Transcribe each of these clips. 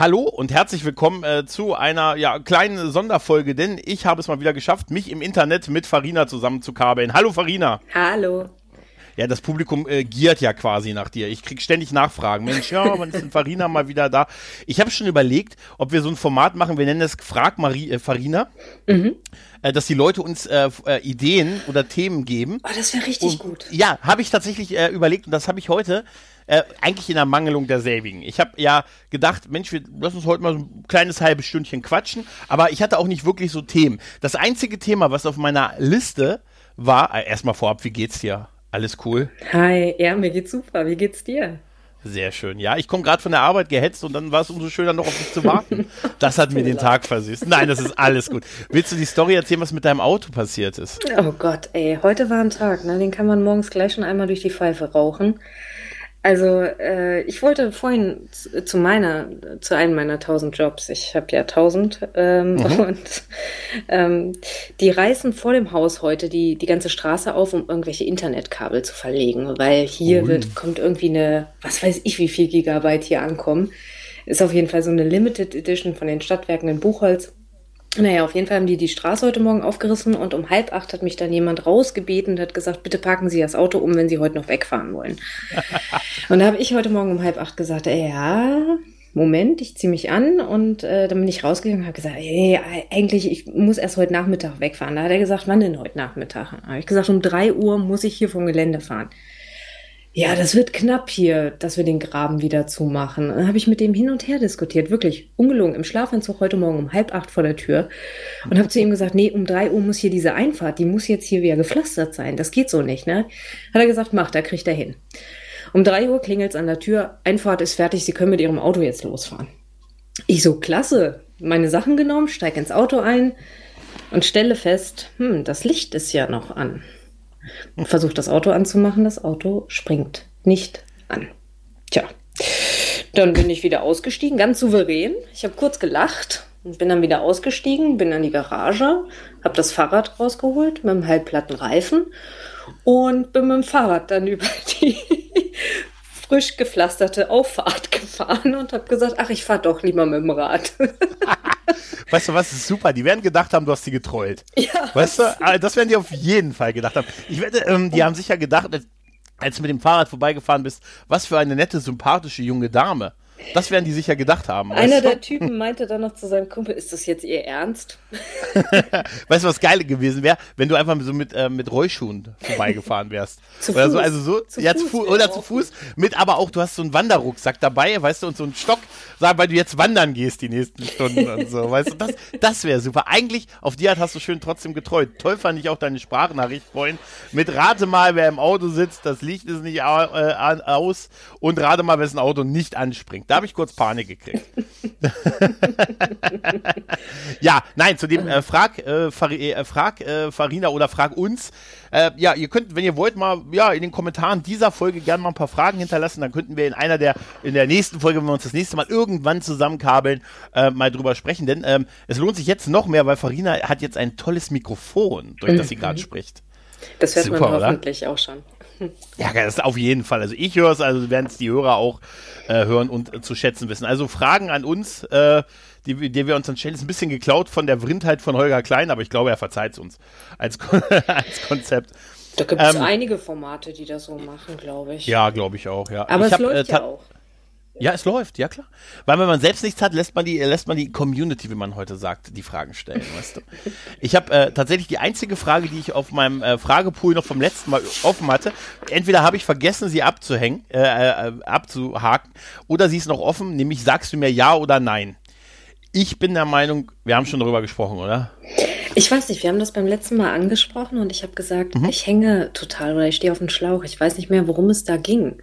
Hallo und herzlich willkommen äh, zu einer ja, kleinen Sonderfolge, denn ich habe es mal wieder geschafft, mich im Internet mit Farina zusammenzukabeln. Hallo Farina. Hallo. Ja, das Publikum äh, giert ja quasi nach dir. Ich krieg ständig Nachfragen. Mensch, ja, wann ist denn Farina mal wieder da? Ich habe schon überlegt, ob wir so ein Format machen, wir nennen es Frag Marie, äh, Farina, mhm. äh, dass die Leute uns äh, äh, Ideen oder Themen geben. Oh, das wäre richtig und, gut. Ja, habe ich tatsächlich äh, überlegt und das habe ich heute äh, eigentlich in der Mangelung der selbigen. Ich habe ja gedacht, Mensch, wir lass uns heute mal so ein kleines halbes Stündchen quatschen, aber ich hatte auch nicht wirklich so Themen. Das einzige Thema, was auf meiner Liste war, äh, erstmal vorab, wie geht's dir? Alles cool? Hi, ja, mir geht's super. Wie geht's dir? Sehr schön. Ja, ich komme gerade von der Arbeit gehetzt und dann war es umso schöner, noch auf dich zu warten. Das hat mir den Tag versüßt. Nein, das ist alles gut. Willst du die Story erzählen, was mit deinem Auto passiert ist? Oh Gott, ey, heute war ein Tag, ne? Den kann man morgens gleich schon einmal durch die Pfeife rauchen. Also äh, ich wollte vorhin zu meiner, zu einem meiner tausend Jobs. Ich habe ja tausend ähm, mhm. und ähm, die reißen vor dem Haus heute die die ganze Straße auf, um irgendwelche Internetkabel zu verlegen, weil hier Ui. wird kommt irgendwie eine, was weiß ich, wie viel Gigabyte hier ankommen. Ist auf jeden Fall so eine Limited Edition von den Stadtwerken in Buchholz. Naja, auf jeden Fall haben die die Straße heute Morgen aufgerissen und um halb acht hat mich dann jemand rausgebeten und hat gesagt, bitte parken Sie das Auto um, wenn Sie heute noch wegfahren wollen. und da habe ich heute Morgen um halb acht gesagt, ey, ja, Moment, ich ziehe mich an und äh, dann bin ich rausgegangen und habe gesagt, ey, eigentlich, ich muss erst heute Nachmittag wegfahren. Da hat er gesagt, wann denn heute Nachmittag? Da habe ich gesagt, um drei Uhr muss ich hier vom Gelände fahren. Ja, das wird knapp hier, dass wir den Graben wieder zumachen. Dann habe ich mit dem hin und her diskutiert, wirklich ungelogen, im Schlafanzug heute Morgen um halb acht vor der Tür und habe zu ihm gesagt, nee, um drei Uhr muss hier diese Einfahrt, die muss jetzt hier wieder gepflastert sein. Das geht so nicht, ne? Hat er gesagt, mach, da kriegt er hin. Um drei Uhr klingelt's an der Tür, Einfahrt ist fertig, Sie können mit Ihrem Auto jetzt losfahren. Ich so, klasse, meine Sachen genommen, steig ins Auto ein und stelle fest, hm, das Licht ist ja noch an versucht das Auto anzumachen. Das Auto springt nicht an. Tja, dann bin ich wieder ausgestiegen, ganz souverän. Ich habe kurz gelacht und bin dann wieder ausgestiegen, bin an die Garage, habe das Fahrrad rausgeholt mit einem halbplatten Reifen und bin mit dem Fahrrad dann über die frisch gepflasterte Auffahrt gefahren und habe gesagt, ach, ich fahre doch lieber mit dem Rad. weißt du was, ist super. Die werden gedacht haben, du hast sie getrollt. Ja. Weißt du, ah, das werden die auf jeden Fall gedacht haben. Ich wette, ähm, die haben sicher gedacht, als du mit dem Fahrrad vorbeigefahren bist, was für eine nette, sympathische junge Dame. Das werden die sicher gedacht haben. Einer der Typen meinte dann noch zu seinem Kumpel, ist das jetzt ihr Ernst? weißt du, was geil gewesen wäre, wenn du einfach so mit, äh, mit Rollschuhen vorbeigefahren wärst. zu oder Fuß. So, also so, zu ja, Fuß, zu Fuß oder zu Fuß, mit aber auch, du hast so einen Wanderrucksack dabei, weißt du, und so einen Stock, weil du jetzt wandern gehst die nächsten Stunden und so, weißt du, das, das wäre super. Eigentlich, auf die Art hast du schön trotzdem getreut. Toll fand ich auch deine Sprachnachricht vorhin. Mit rate mal, wer im Auto sitzt, das Licht ist nicht äh, aus und rate mal, wessen Auto nicht anspringt. Da habe ich kurz Panik gekriegt. ja, nein, zu dem äh, Frag, äh, Far äh, Frag äh, Farina oder Frag uns. Äh, ja, ihr könnt, wenn ihr wollt, mal ja in den Kommentaren dieser Folge gerne mal ein paar Fragen hinterlassen. Dann könnten wir in einer der, in der nächsten Folge, wenn wir uns das nächste Mal irgendwann zusammenkabeln, äh, mal drüber sprechen. Denn ähm, es lohnt sich jetzt noch mehr, weil Farina hat jetzt ein tolles Mikrofon, durch das sie mhm. gerade spricht. Das hört Super, man hoffentlich oder? auch schon. Ja, das ist auf jeden Fall. Also ich höre es, also werden es die Hörer auch äh, hören und äh, zu schätzen wissen. Also Fragen an uns, äh, die, die wir uns dann stellen, ist ein bisschen geklaut von der Vrindheit von Holger Klein, aber ich glaube, er verzeiht es uns als, als Konzept. Da gibt es ähm, einige Formate, die das so machen, glaube ich. Ja, glaube ich auch, ja. Aber ich es hab, läuft äh, ja auch. Ja, es läuft, ja klar. Weil wenn man selbst nichts hat, lässt man die, lässt man die Community, wie man heute sagt, die Fragen stellen, weißt du. Ich habe äh, tatsächlich die einzige Frage, die ich auf meinem äh, Fragepool noch vom letzten Mal offen hatte. Entweder habe ich vergessen, sie abzuhängen, äh, äh, abzuhaken, oder sie ist noch offen, nämlich sagst du mir ja oder nein. Ich bin der Meinung, wir haben schon darüber gesprochen, oder? Ich weiß nicht, wir haben das beim letzten Mal angesprochen und ich habe gesagt, mhm. ich hänge total oder ich stehe auf dem Schlauch. Ich weiß nicht mehr, worum es da ging.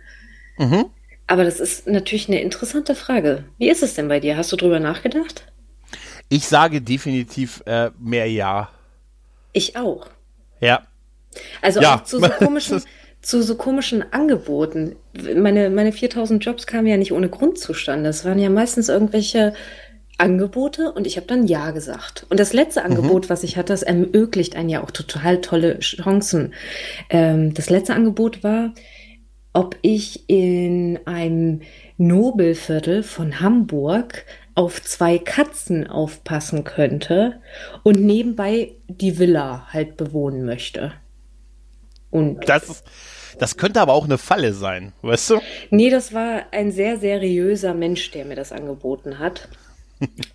Mhm. Aber das ist natürlich eine interessante Frage. Wie ist es denn bei dir? Hast du drüber nachgedacht? Ich sage definitiv äh, mehr Ja. Ich auch. Ja. Also ja. auch zu so komischen, zu so komischen Angeboten. Meine, meine 4000 Jobs kamen ja nicht ohne Grund zustande. Es waren ja meistens irgendwelche Angebote und ich habe dann Ja gesagt. Und das letzte mhm. Angebot, mhm. was ich hatte, das ermöglicht einen ja auch total tolle Chancen. Ähm, das letzte Angebot war, ob ich in einem Nobelviertel von Hamburg auf zwei Katzen aufpassen könnte und nebenbei die Villa halt bewohnen möchte. Und das, das könnte aber auch eine Falle sein, weißt du? Nee, das war ein sehr seriöser Mensch, der mir das angeboten hat.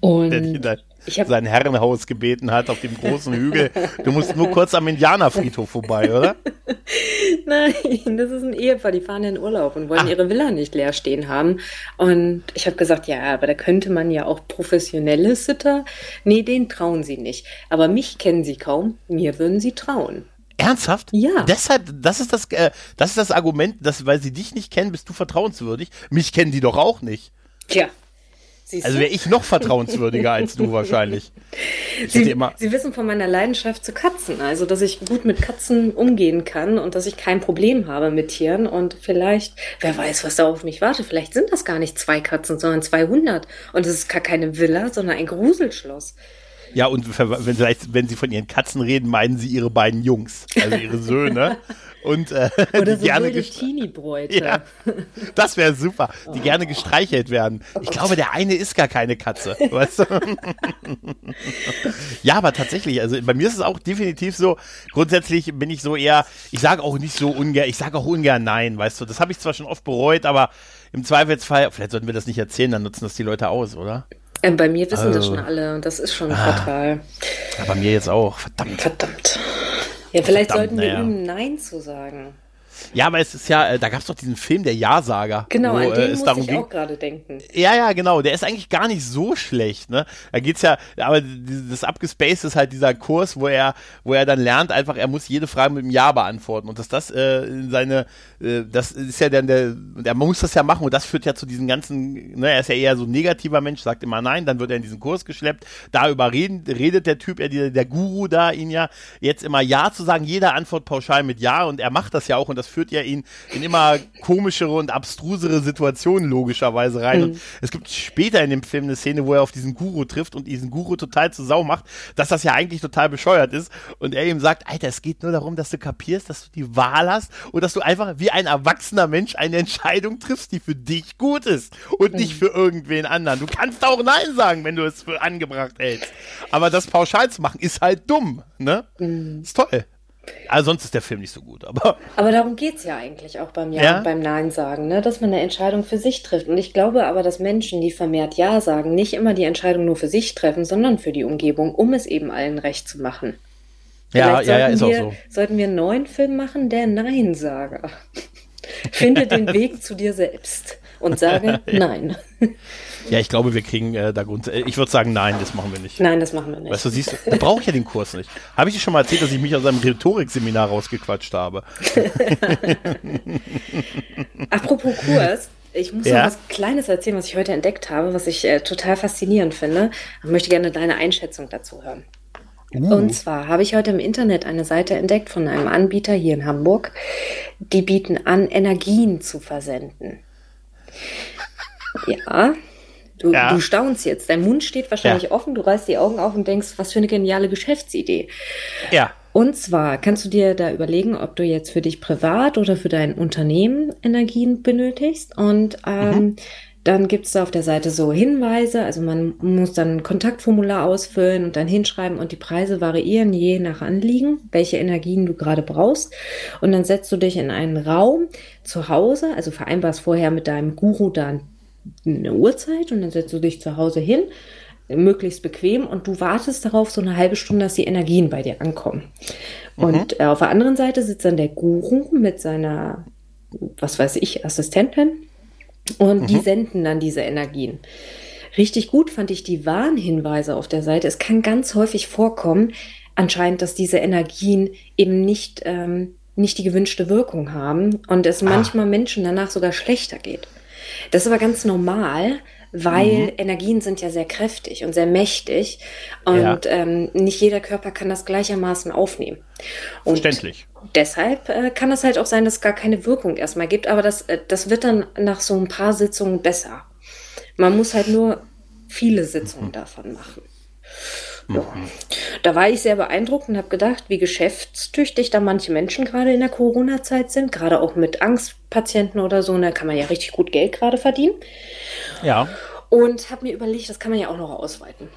Und ich hab, sein Herrenhaus gebeten hat auf dem großen Hügel. Du musst nur kurz am Indianerfriedhof vorbei, oder? Nein, das ist ein Ehepaar, die fahren in Urlaub und wollen Ach. ihre Villa nicht leer stehen haben. Und ich habe gesagt, ja, aber da könnte man ja auch professionelle Sitter. Nee, den trauen sie nicht. Aber mich kennen sie kaum, mir würden sie trauen. Ernsthaft? Ja. Deshalb, das ist das, äh, das ist das Argument, dass, weil sie dich nicht kennen, bist du vertrauenswürdig. Mich kennen die doch auch nicht. Tja, Siehst also wäre ich noch vertrauenswürdiger als du wahrscheinlich. Sie, Sie wissen von meiner Leidenschaft zu Katzen, also dass ich gut mit Katzen umgehen kann und dass ich kein Problem habe mit Tieren und vielleicht, wer weiß, was da auf mich wartet, vielleicht sind das gar nicht zwei Katzen, sondern 200 und es ist gar keine Villa, sondern ein Gruselschloss. Ja, und vielleicht, wenn sie von ihren Katzen reden, meinen sie ihre beiden Jungs, also ihre Söhne. und äh, Oder die so gerne Teenie-Bräute. Ja, das wäre super, die oh. gerne gestreichelt werden. Ich glaube, der eine ist gar keine Katze, weißt du? ja, aber tatsächlich, also bei mir ist es auch definitiv so, grundsätzlich bin ich so eher, ich sage auch nicht so ungern, ich sage auch ungern nein, weißt du, das habe ich zwar schon oft bereut, aber im Zweifelsfall, vielleicht sollten wir das nicht erzählen, dann nutzen das die Leute aus, oder? Ähm, bei mir wissen also, das schon alle und das ist schon ah, fatal. Ja, bei mir jetzt auch, verdammt. Verdammt. Ja, vielleicht verdammt, sollten wir ja. üben, Nein zu sagen. Ja, aber es ist ja, äh, da gab es doch diesen Film, der Ja-Sager. Genau, wo, an den äh, muss ich ging. auch gerade denken. Ja, ja, genau. Der ist eigentlich gar nicht so schlecht, ne? Da geht's ja, aber das Abgespaced ist halt dieser Kurs, wo er, wo er dann lernt, einfach, er muss jede Frage mit einem Ja beantworten. Und dass das äh, seine, äh, das ist ja dann der, er muss das ja machen und das führt ja zu diesen ganzen, ne, er ist ja eher so ein negativer Mensch, sagt immer nein, dann wird er in diesen Kurs geschleppt. Da überreden, redet der Typ, er, der, der Guru da ihn ja, jetzt immer Ja zu sagen, jeder Antwort pauschal mit Ja und er macht das ja auch und das führt ja ihn in immer komischere und abstrusere Situationen logischerweise rein. Mhm. Und es gibt später in dem Film eine Szene, wo er auf diesen Guru trifft und diesen Guru total zu Sau macht, dass das ja eigentlich total bescheuert ist. Und er ihm sagt, Alter, es geht nur darum, dass du kapierst, dass du die Wahl hast und dass du einfach wie ein erwachsener Mensch eine Entscheidung triffst, die für dich gut ist und mhm. nicht für irgendwen anderen. Du kannst auch Nein sagen, wenn du es für angebracht hältst. Aber das pauschal zu machen, ist halt dumm, ne? Mhm. Ist toll. Also sonst ist der Film nicht so gut, aber. Aber darum geht es ja eigentlich auch beim Ja, ja? beim Nein sagen, ne? dass man eine Entscheidung für sich trifft. Und ich glaube aber, dass Menschen, die vermehrt Ja sagen, nicht immer die Entscheidung nur für sich treffen, sondern für die Umgebung, um es eben allen recht zu machen. Ja, ja, ja, ist wir, auch so. Sollten wir einen neuen Film machen, der Nein-Sager. Finde den Weg zu dir selbst und sage Nein. Ja, ich glaube, wir kriegen äh, da Grund. Äh, ich würde sagen, nein, das machen wir nicht. Nein, das machen wir nicht. Weißt du, siehst du, da brauche ich ja den Kurs nicht. Habe ich dir schon mal erzählt, dass ich mich aus einem Rhetorikseminar rausgequatscht habe? Apropos Kurs. Ich muss ja. noch was Kleines erzählen, was ich heute entdeckt habe, was ich äh, total faszinierend finde. Ich möchte gerne deine Einschätzung dazu hören. Uh. Und zwar habe ich heute im Internet eine Seite entdeckt von einem Anbieter hier in Hamburg. Die bieten an, Energien zu versenden. Ja, du, ja. du staunst jetzt. Dein Mund steht wahrscheinlich ja. offen, du reißt die Augen auf und denkst, was für eine geniale Geschäftsidee. Ja. Und zwar kannst du dir da überlegen, ob du jetzt für dich privat oder für dein Unternehmen Energien benötigst. Und ähm, mhm. Dann gibt es da auf der Seite so Hinweise, also man muss dann ein Kontaktformular ausfüllen und dann hinschreiben und die Preise variieren je nach Anliegen, welche Energien du gerade brauchst. Und dann setzt du dich in einen Raum zu Hause, also vereinbarst vorher mit deinem Guru dann eine Uhrzeit und dann setzt du dich zu Hause hin, möglichst bequem und du wartest darauf so eine halbe Stunde, dass die Energien bei dir ankommen. Mhm. Und äh, auf der anderen Seite sitzt dann der Guru mit seiner, was weiß ich, Assistentin und mhm. die senden dann diese Energien. Richtig gut fand ich die Warnhinweise auf der Seite. Es kann ganz häufig vorkommen, anscheinend, dass diese Energien eben nicht, ähm, nicht die gewünschte Wirkung haben und es ah. manchmal Menschen danach sogar schlechter geht. Das ist aber ganz normal, weil mhm. Energien sind ja sehr kräftig und sehr mächtig und ja. ähm, nicht jeder Körper kann das gleichermaßen aufnehmen. Und Verständlich. Deshalb äh, kann es halt auch sein, dass es gar keine Wirkung erstmal gibt, aber das, äh, das wird dann nach so ein paar Sitzungen besser. Man muss halt nur viele Sitzungen mhm. davon machen. Ja. Mhm. Da war ich sehr beeindruckt und habe gedacht, wie geschäftstüchtig da manche Menschen gerade in der Corona-Zeit sind, gerade auch mit Angstpatienten oder so. Und da kann man ja richtig gut Geld gerade verdienen. Ja. Und habe mir überlegt, das kann man ja auch noch ausweiten.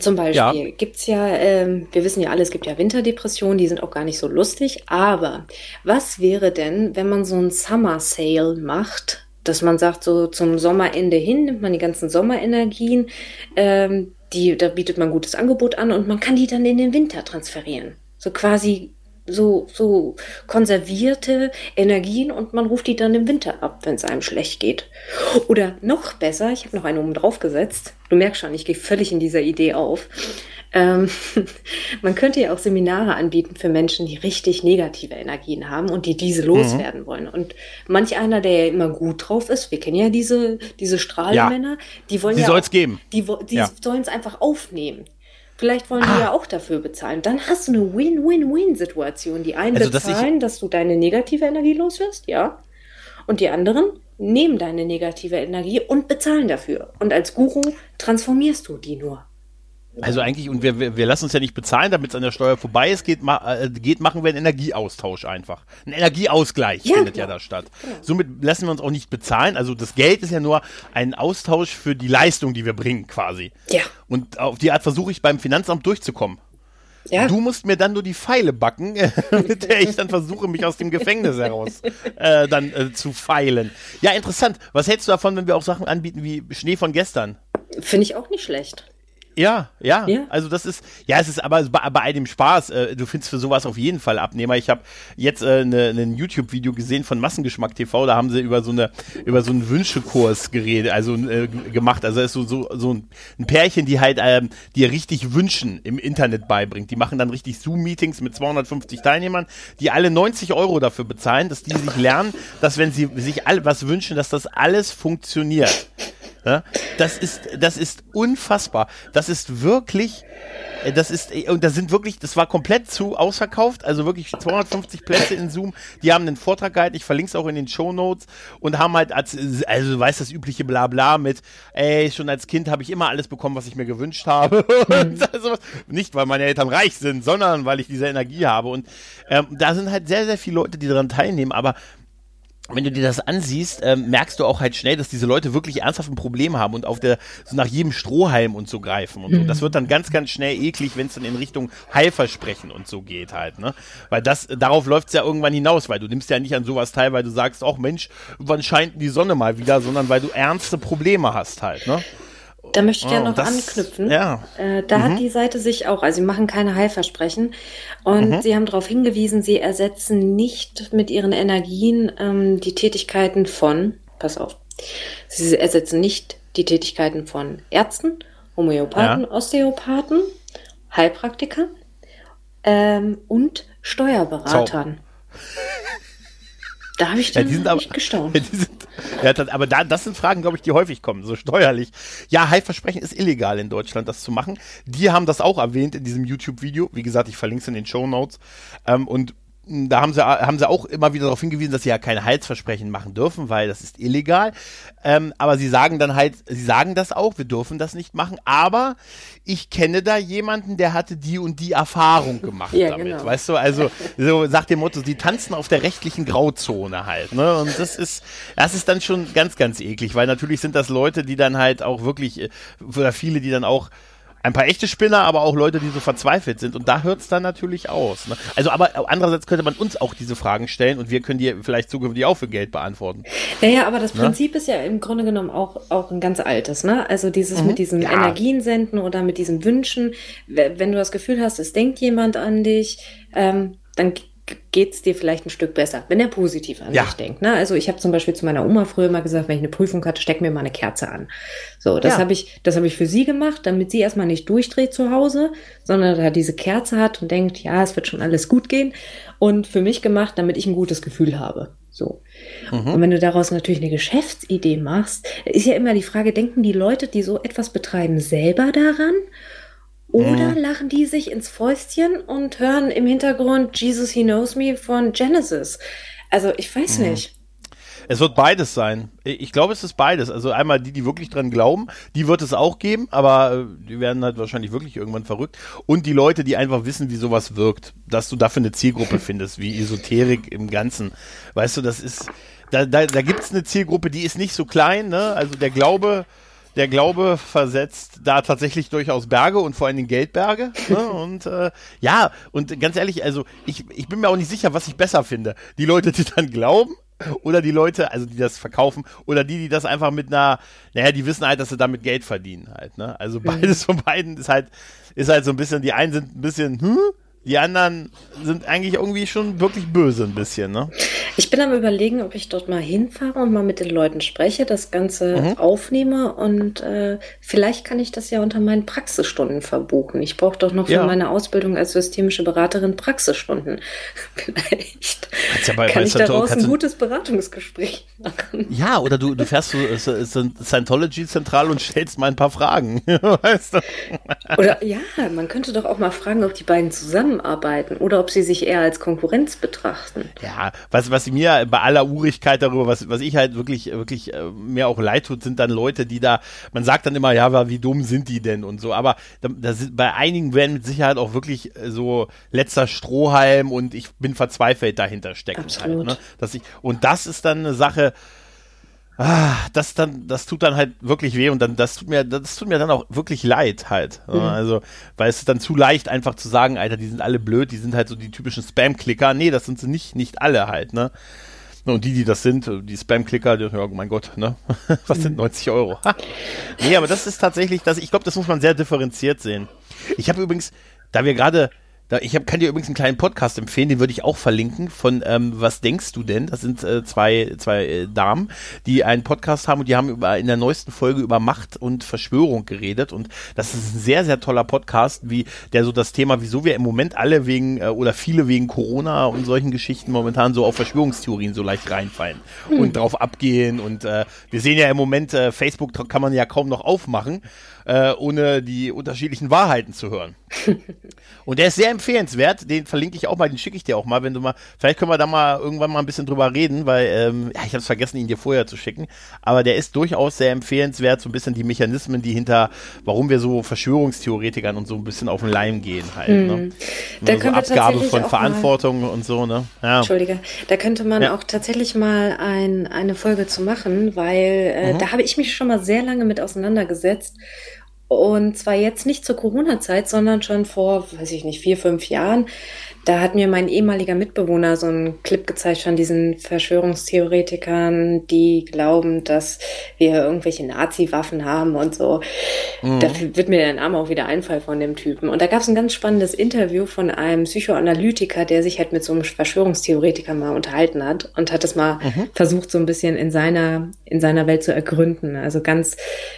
Zum Beispiel ja. gibt es ja, ähm, wir wissen ja alle, es gibt ja Winterdepressionen, die sind auch gar nicht so lustig. Aber was wäre denn, wenn man so ein Summer Sale macht, dass man sagt, so zum Sommerende hin nimmt man die ganzen Sommerenergien, ähm, die, da bietet man gutes Angebot an und man kann die dann in den Winter transferieren. So quasi so, so konservierte Energien und man ruft die dann im Winter ab, wenn es einem schlecht geht. Oder noch besser, ich habe noch eine oben drauf gesetzt. Du merkst schon, ich gehe völlig in dieser Idee auf. Ähm, man könnte ja auch Seminare anbieten für Menschen, die richtig negative Energien haben und die diese loswerden mhm. wollen. Und manch einer, der ja immer gut drauf ist, wir kennen ja diese, diese Strahlenmänner, ja. die wollen die ja. Die soll es geben. Die, die ja. sollen es einfach aufnehmen. Vielleicht wollen ah. die ja auch dafür bezahlen. Dann hast du eine Win-Win-Win-Situation. Die einen also, bezahlen, dass, dass du deine negative Energie loswirst, ja. Und die anderen nehmen deine negative Energie und bezahlen dafür. Und als Guru transformierst du die nur. Also eigentlich, und wir, wir, lassen uns ja nicht bezahlen, damit es an der Steuer vorbei ist, geht, ma, äh, geht machen wir einen Energieaustausch einfach. Ein Energieausgleich ja, findet ja, ja da statt. Ja. Somit lassen wir uns auch nicht bezahlen. Also das Geld ist ja nur ein Austausch für die Leistung, die wir bringen, quasi. Ja. Und auf die Art versuche ich beim Finanzamt durchzukommen. Ja. Du musst mir dann nur die Pfeile backen, mit der ich dann versuche, mich aus dem Gefängnis heraus äh, dann äh, zu feilen. Ja, interessant. Was hältst du davon, wenn wir auch Sachen anbieten wie Schnee von gestern? Finde ich auch nicht schlecht. Ja, ja, ja, Also das ist, ja, es ist aber bei, bei all dem Spaß. Äh, du findest für sowas auf jeden Fall Abnehmer. Ich habe jetzt äh, ne, ein YouTube-Video gesehen von Massengeschmack TV. Da haben sie über so eine über so einen Wünschekurs geredet, also äh, gemacht. Also es ist so so so ein, ein Pärchen, die halt ähm, dir richtig Wünschen im Internet beibringt. Die machen dann richtig Zoom-Meetings mit 250 Teilnehmern, die alle 90 Euro dafür bezahlen, dass die sich lernen, dass wenn sie sich all was wünschen, dass das alles funktioniert. Ja? Das ist, das ist unfassbar. Das ist wirklich, äh, das ist, äh, und da sind wirklich, das war komplett zu ausverkauft, also wirklich 250 Plätze in Zoom. Die haben einen Vortrag gehalten, ich verlinke es auch in den Show Notes und haben halt, als, also du weißt das übliche Blabla mit, ey, schon als Kind habe ich immer alles bekommen, was ich mir gewünscht habe. Also, nicht, weil meine Eltern reich sind, sondern weil ich diese Energie habe. Und ähm, da sind halt sehr, sehr viele Leute, die daran teilnehmen, aber wenn du dir das ansiehst, ähm, merkst du auch halt schnell, dass diese Leute wirklich ernsthaft ein Problem haben und auf der so nach jedem Strohhalm und so greifen und so. Das wird dann ganz, ganz schnell eklig, wenn es dann in Richtung Heilversprechen und so geht halt, ne? Weil das, darauf läuft's ja irgendwann hinaus, weil du nimmst ja nicht an sowas teil, weil du sagst, auch Mensch, wann scheint die Sonne mal wieder, sondern weil du ernste Probleme hast halt, ne? Da möchte ich gerne oh, noch das, anknüpfen. Ja. Äh, da mhm. hat die Seite sich auch, also sie machen keine Heilversprechen und mhm. sie haben darauf hingewiesen, sie ersetzen nicht mit ihren Energien ähm, die Tätigkeiten von, pass auf, sie ersetzen nicht die Tätigkeiten von Ärzten, Homöopathen, ja. Osteopathen, Heilpraktikern ähm, und Steuerberatern. So. Da habe ich dann ja, die aber, gestaunt. Ja, sind, ja, das, aber da, das sind Fragen, glaube ich, die häufig kommen, so steuerlich. Ja, Heilversprechen ist illegal in Deutschland, das zu machen. Die haben das auch erwähnt in diesem YouTube-Video. Wie gesagt, ich verlinke es in den Show Notes. Ähm, und da haben sie, haben sie auch immer wieder darauf hingewiesen, dass sie ja keine Heilsversprechen machen dürfen, weil das ist illegal. Ähm, aber sie sagen dann halt, sie sagen das auch, wir dürfen das nicht machen, aber ich kenne da jemanden, der hatte die und die Erfahrung gemacht ja, damit. Genau. Weißt du, also so sagt dem Motto, sie tanzen auf der rechtlichen Grauzone halt. Ne? Und das ist, das ist dann schon ganz, ganz eklig, weil natürlich sind das Leute, die dann halt auch wirklich, äh, oder viele, die dann auch ein paar echte Spinner, aber auch Leute, die so verzweifelt sind. Und da hört es dann natürlich aus. Ne? Also, aber andererseits könnte man uns auch diese Fragen stellen und wir können die vielleicht zukünftig auch für Geld beantworten. Naja, aber das ne? Prinzip ist ja im Grunde genommen auch, auch ein ganz altes. Ne? Also dieses mhm. mit diesen ja. Energien senden oder mit diesen Wünschen. Wenn du das Gefühl hast, es denkt jemand an dich, ähm, dann geht es dir vielleicht ein Stück besser, wenn er positiv an ja. dich denkt. Ne? Also ich habe zum Beispiel zu meiner Oma früher mal gesagt, wenn ich eine Prüfung hatte, steck mir mal eine Kerze an. So, das ja. habe ich, das habe ich für sie gemacht, damit sie erstmal nicht durchdreht zu Hause, sondern da diese Kerze hat und denkt, ja, es wird schon alles gut gehen. Und für mich gemacht, damit ich ein gutes Gefühl habe. So. Mhm. Und wenn du daraus natürlich eine Geschäftsidee machst, ist ja immer die Frage, denken die Leute, die so etwas betreiben, selber daran? Oder mhm. lachen die sich ins Fäustchen und hören im Hintergrund Jesus He Knows Me von Genesis. Also ich weiß mhm. nicht. Es wird beides sein. Ich glaube, es ist beides. Also einmal die, die wirklich dran glauben, die wird es auch geben, aber äh, die werden halt wahrscheinlich wirklich irgendwann verrückt. Und die Leute, die einfach wissen, wie sowas wirkt, dass du dafür eine Zielgruppe findest, wie Esoterik im Ganzen. Weißt du, das ist, da, da, da gibt es eine Zielgruppe, die ist nicht so klein, ne? Also der Glaube, der Glaube versetzt da tatsächlich durchaus Berge und vor allen Dingen Geldberge. Ne? Und äh, ja, und ganz ehrlich, also ich, ich bin mir auch nicht sicher, was ich besser finde. Die Leute, die dann glauben oder die Leute, also die das verkaufen, oder die, die das einfach mit einer, naja, die wissen halt, dass sie damit Geld verdienen halt, ne? Also mhm. beides von beiden ist halt, ist halt so ein bisschen, die einen sind ein bisschen, hm, die anderen sind eigentlich irgendwie schon wirklich böse ein bisschen, ne? Ich bin am überlegen, ob ich dort mal hinfahre und mal mit den Leuten spreche, das Ganze mhm. aufnehme und äh, vielleicht kann ich das ja unter meinen Praxisstunden verbuchen. Ich brauche doch noch für ja. meine Ausbildung als systemische Beraterin Praxisstunden. vielleicht ja bei, kann ich daraus ein gutes Beratungsgespräch machen. Ja, oder du, du fährst zu Scientology-Zentral und stellst mal ein paar Fragen. weißt du? Oder ja, man könnte doch auch mal fragen, ob die beiden zusammen zusammenarbeiten oder ob sie sich eher als Konkurrenz betrachten. Ja, was, was mir bei aller Urigkeit darüber, was, was ich halt wirklich, wirklich äh, mir auch leid tut, sind dann Leute, die da, man sagt dann immer, ja, wie dumm sind die denn und so, aber da, da sind, bei einigen werden mit Sicherheit auch wirklich äh, so letzter Strohhalm und ich bin verzweifelt dahinter stecken. Absolut. Halt, ne? Dass ich, und das ist dann eine Sache, ah, das dann, das tut dann halt wirklich weh und dann, das tut mir, das tut mir dann auch wirklich leid halt. Mhm. Also, weil es ist dann zu leicht einfach zu sagen, Alter, die sind alle blöd, die sind halt so die typischen Spam-Klicker. Nee, das sind sie nicht, nicht alle halt, ne? Und die, die das sind, die Spam-Klicker, ja, mein Gott, ne? Was sind 90 mhm. Euro? nee, aber das ist tatsächlich, das, ich glaube, das muss man sehr differenziert sehen. Ich habe übrigens, da wir gerade da, ich hab, kann dir übrigens einen kleinen Podcast empfehlen, den würde ich auch verlinken, von ähm, Was denkst du denn? Das sind äh, zwei, zwei äh, Damen, die einen Podcast haben und die haben über, in der neuesten Folge über Macht und Verschwörung geredet. Und das ist ein sehr, sehr toller Podcast, wie der so das Thema, wieso wir im Moment alle wegen äh, oder viele wegen Corona und solchen Geschichten momentan so auf Verschwörungstheorien so leicht reinfallen mhm. und drauf abgehen. Und äh, wir sehen ja im Moment, äh, Facebook kann man ja kaum noch aufmachen äh, ohne die unterschiedlichen Wahrheiten zu hören. Und der ist sehr empfehlenswert, den verlinke ich auch mal, den schicke ich dir auch mal, wenn du mal, vielleicht können wir da mal irgendwann mal ein bisschen drüber reden, weil ähm, ja, ich habe es vergessen, ihn dir vorher zu schicken, aber der ist durchaus sehr empfehlenswert, so ein bisschen die Mechanismen, die hinter, warum wir so Verschwörungstheoretikern und so ein bisschen auf den Leim gehen halt. Hm. Ne? Da so Abgabe von Verantwortung und so, ne? Ja. Entschuldige, da könnte man ja. auch tatsächlich mal ein, eine Folge zu machen, weil äh, mhm. da habe ich mich schon mal sehr lange mit auseinandergesetzt. Und zwar jetzt nicht zur Corona-Zeit, sondern schon vor, weiß ich nicht, vier, fünf Jahren. Da hat mir mein ehemaliger Mitbewohner so einen Clip gezeigt von diesen Verschwörungstheoretikern, die glauben, dass wir irgendwelche Nazi-Waffen haben und so. Mhm. Da wird mir der Name auch wieder einfallen von dem Typen. Und da gab es ein ganz spannendes Interview von einem Psychoanalytiker, der sich halt mit so einem Verschwörungstheoretiker mal unterhalten hat und hat es mal mhm. versucht, so ein bisschen in seiner, in seiner Welt zu ergründen. Also ganz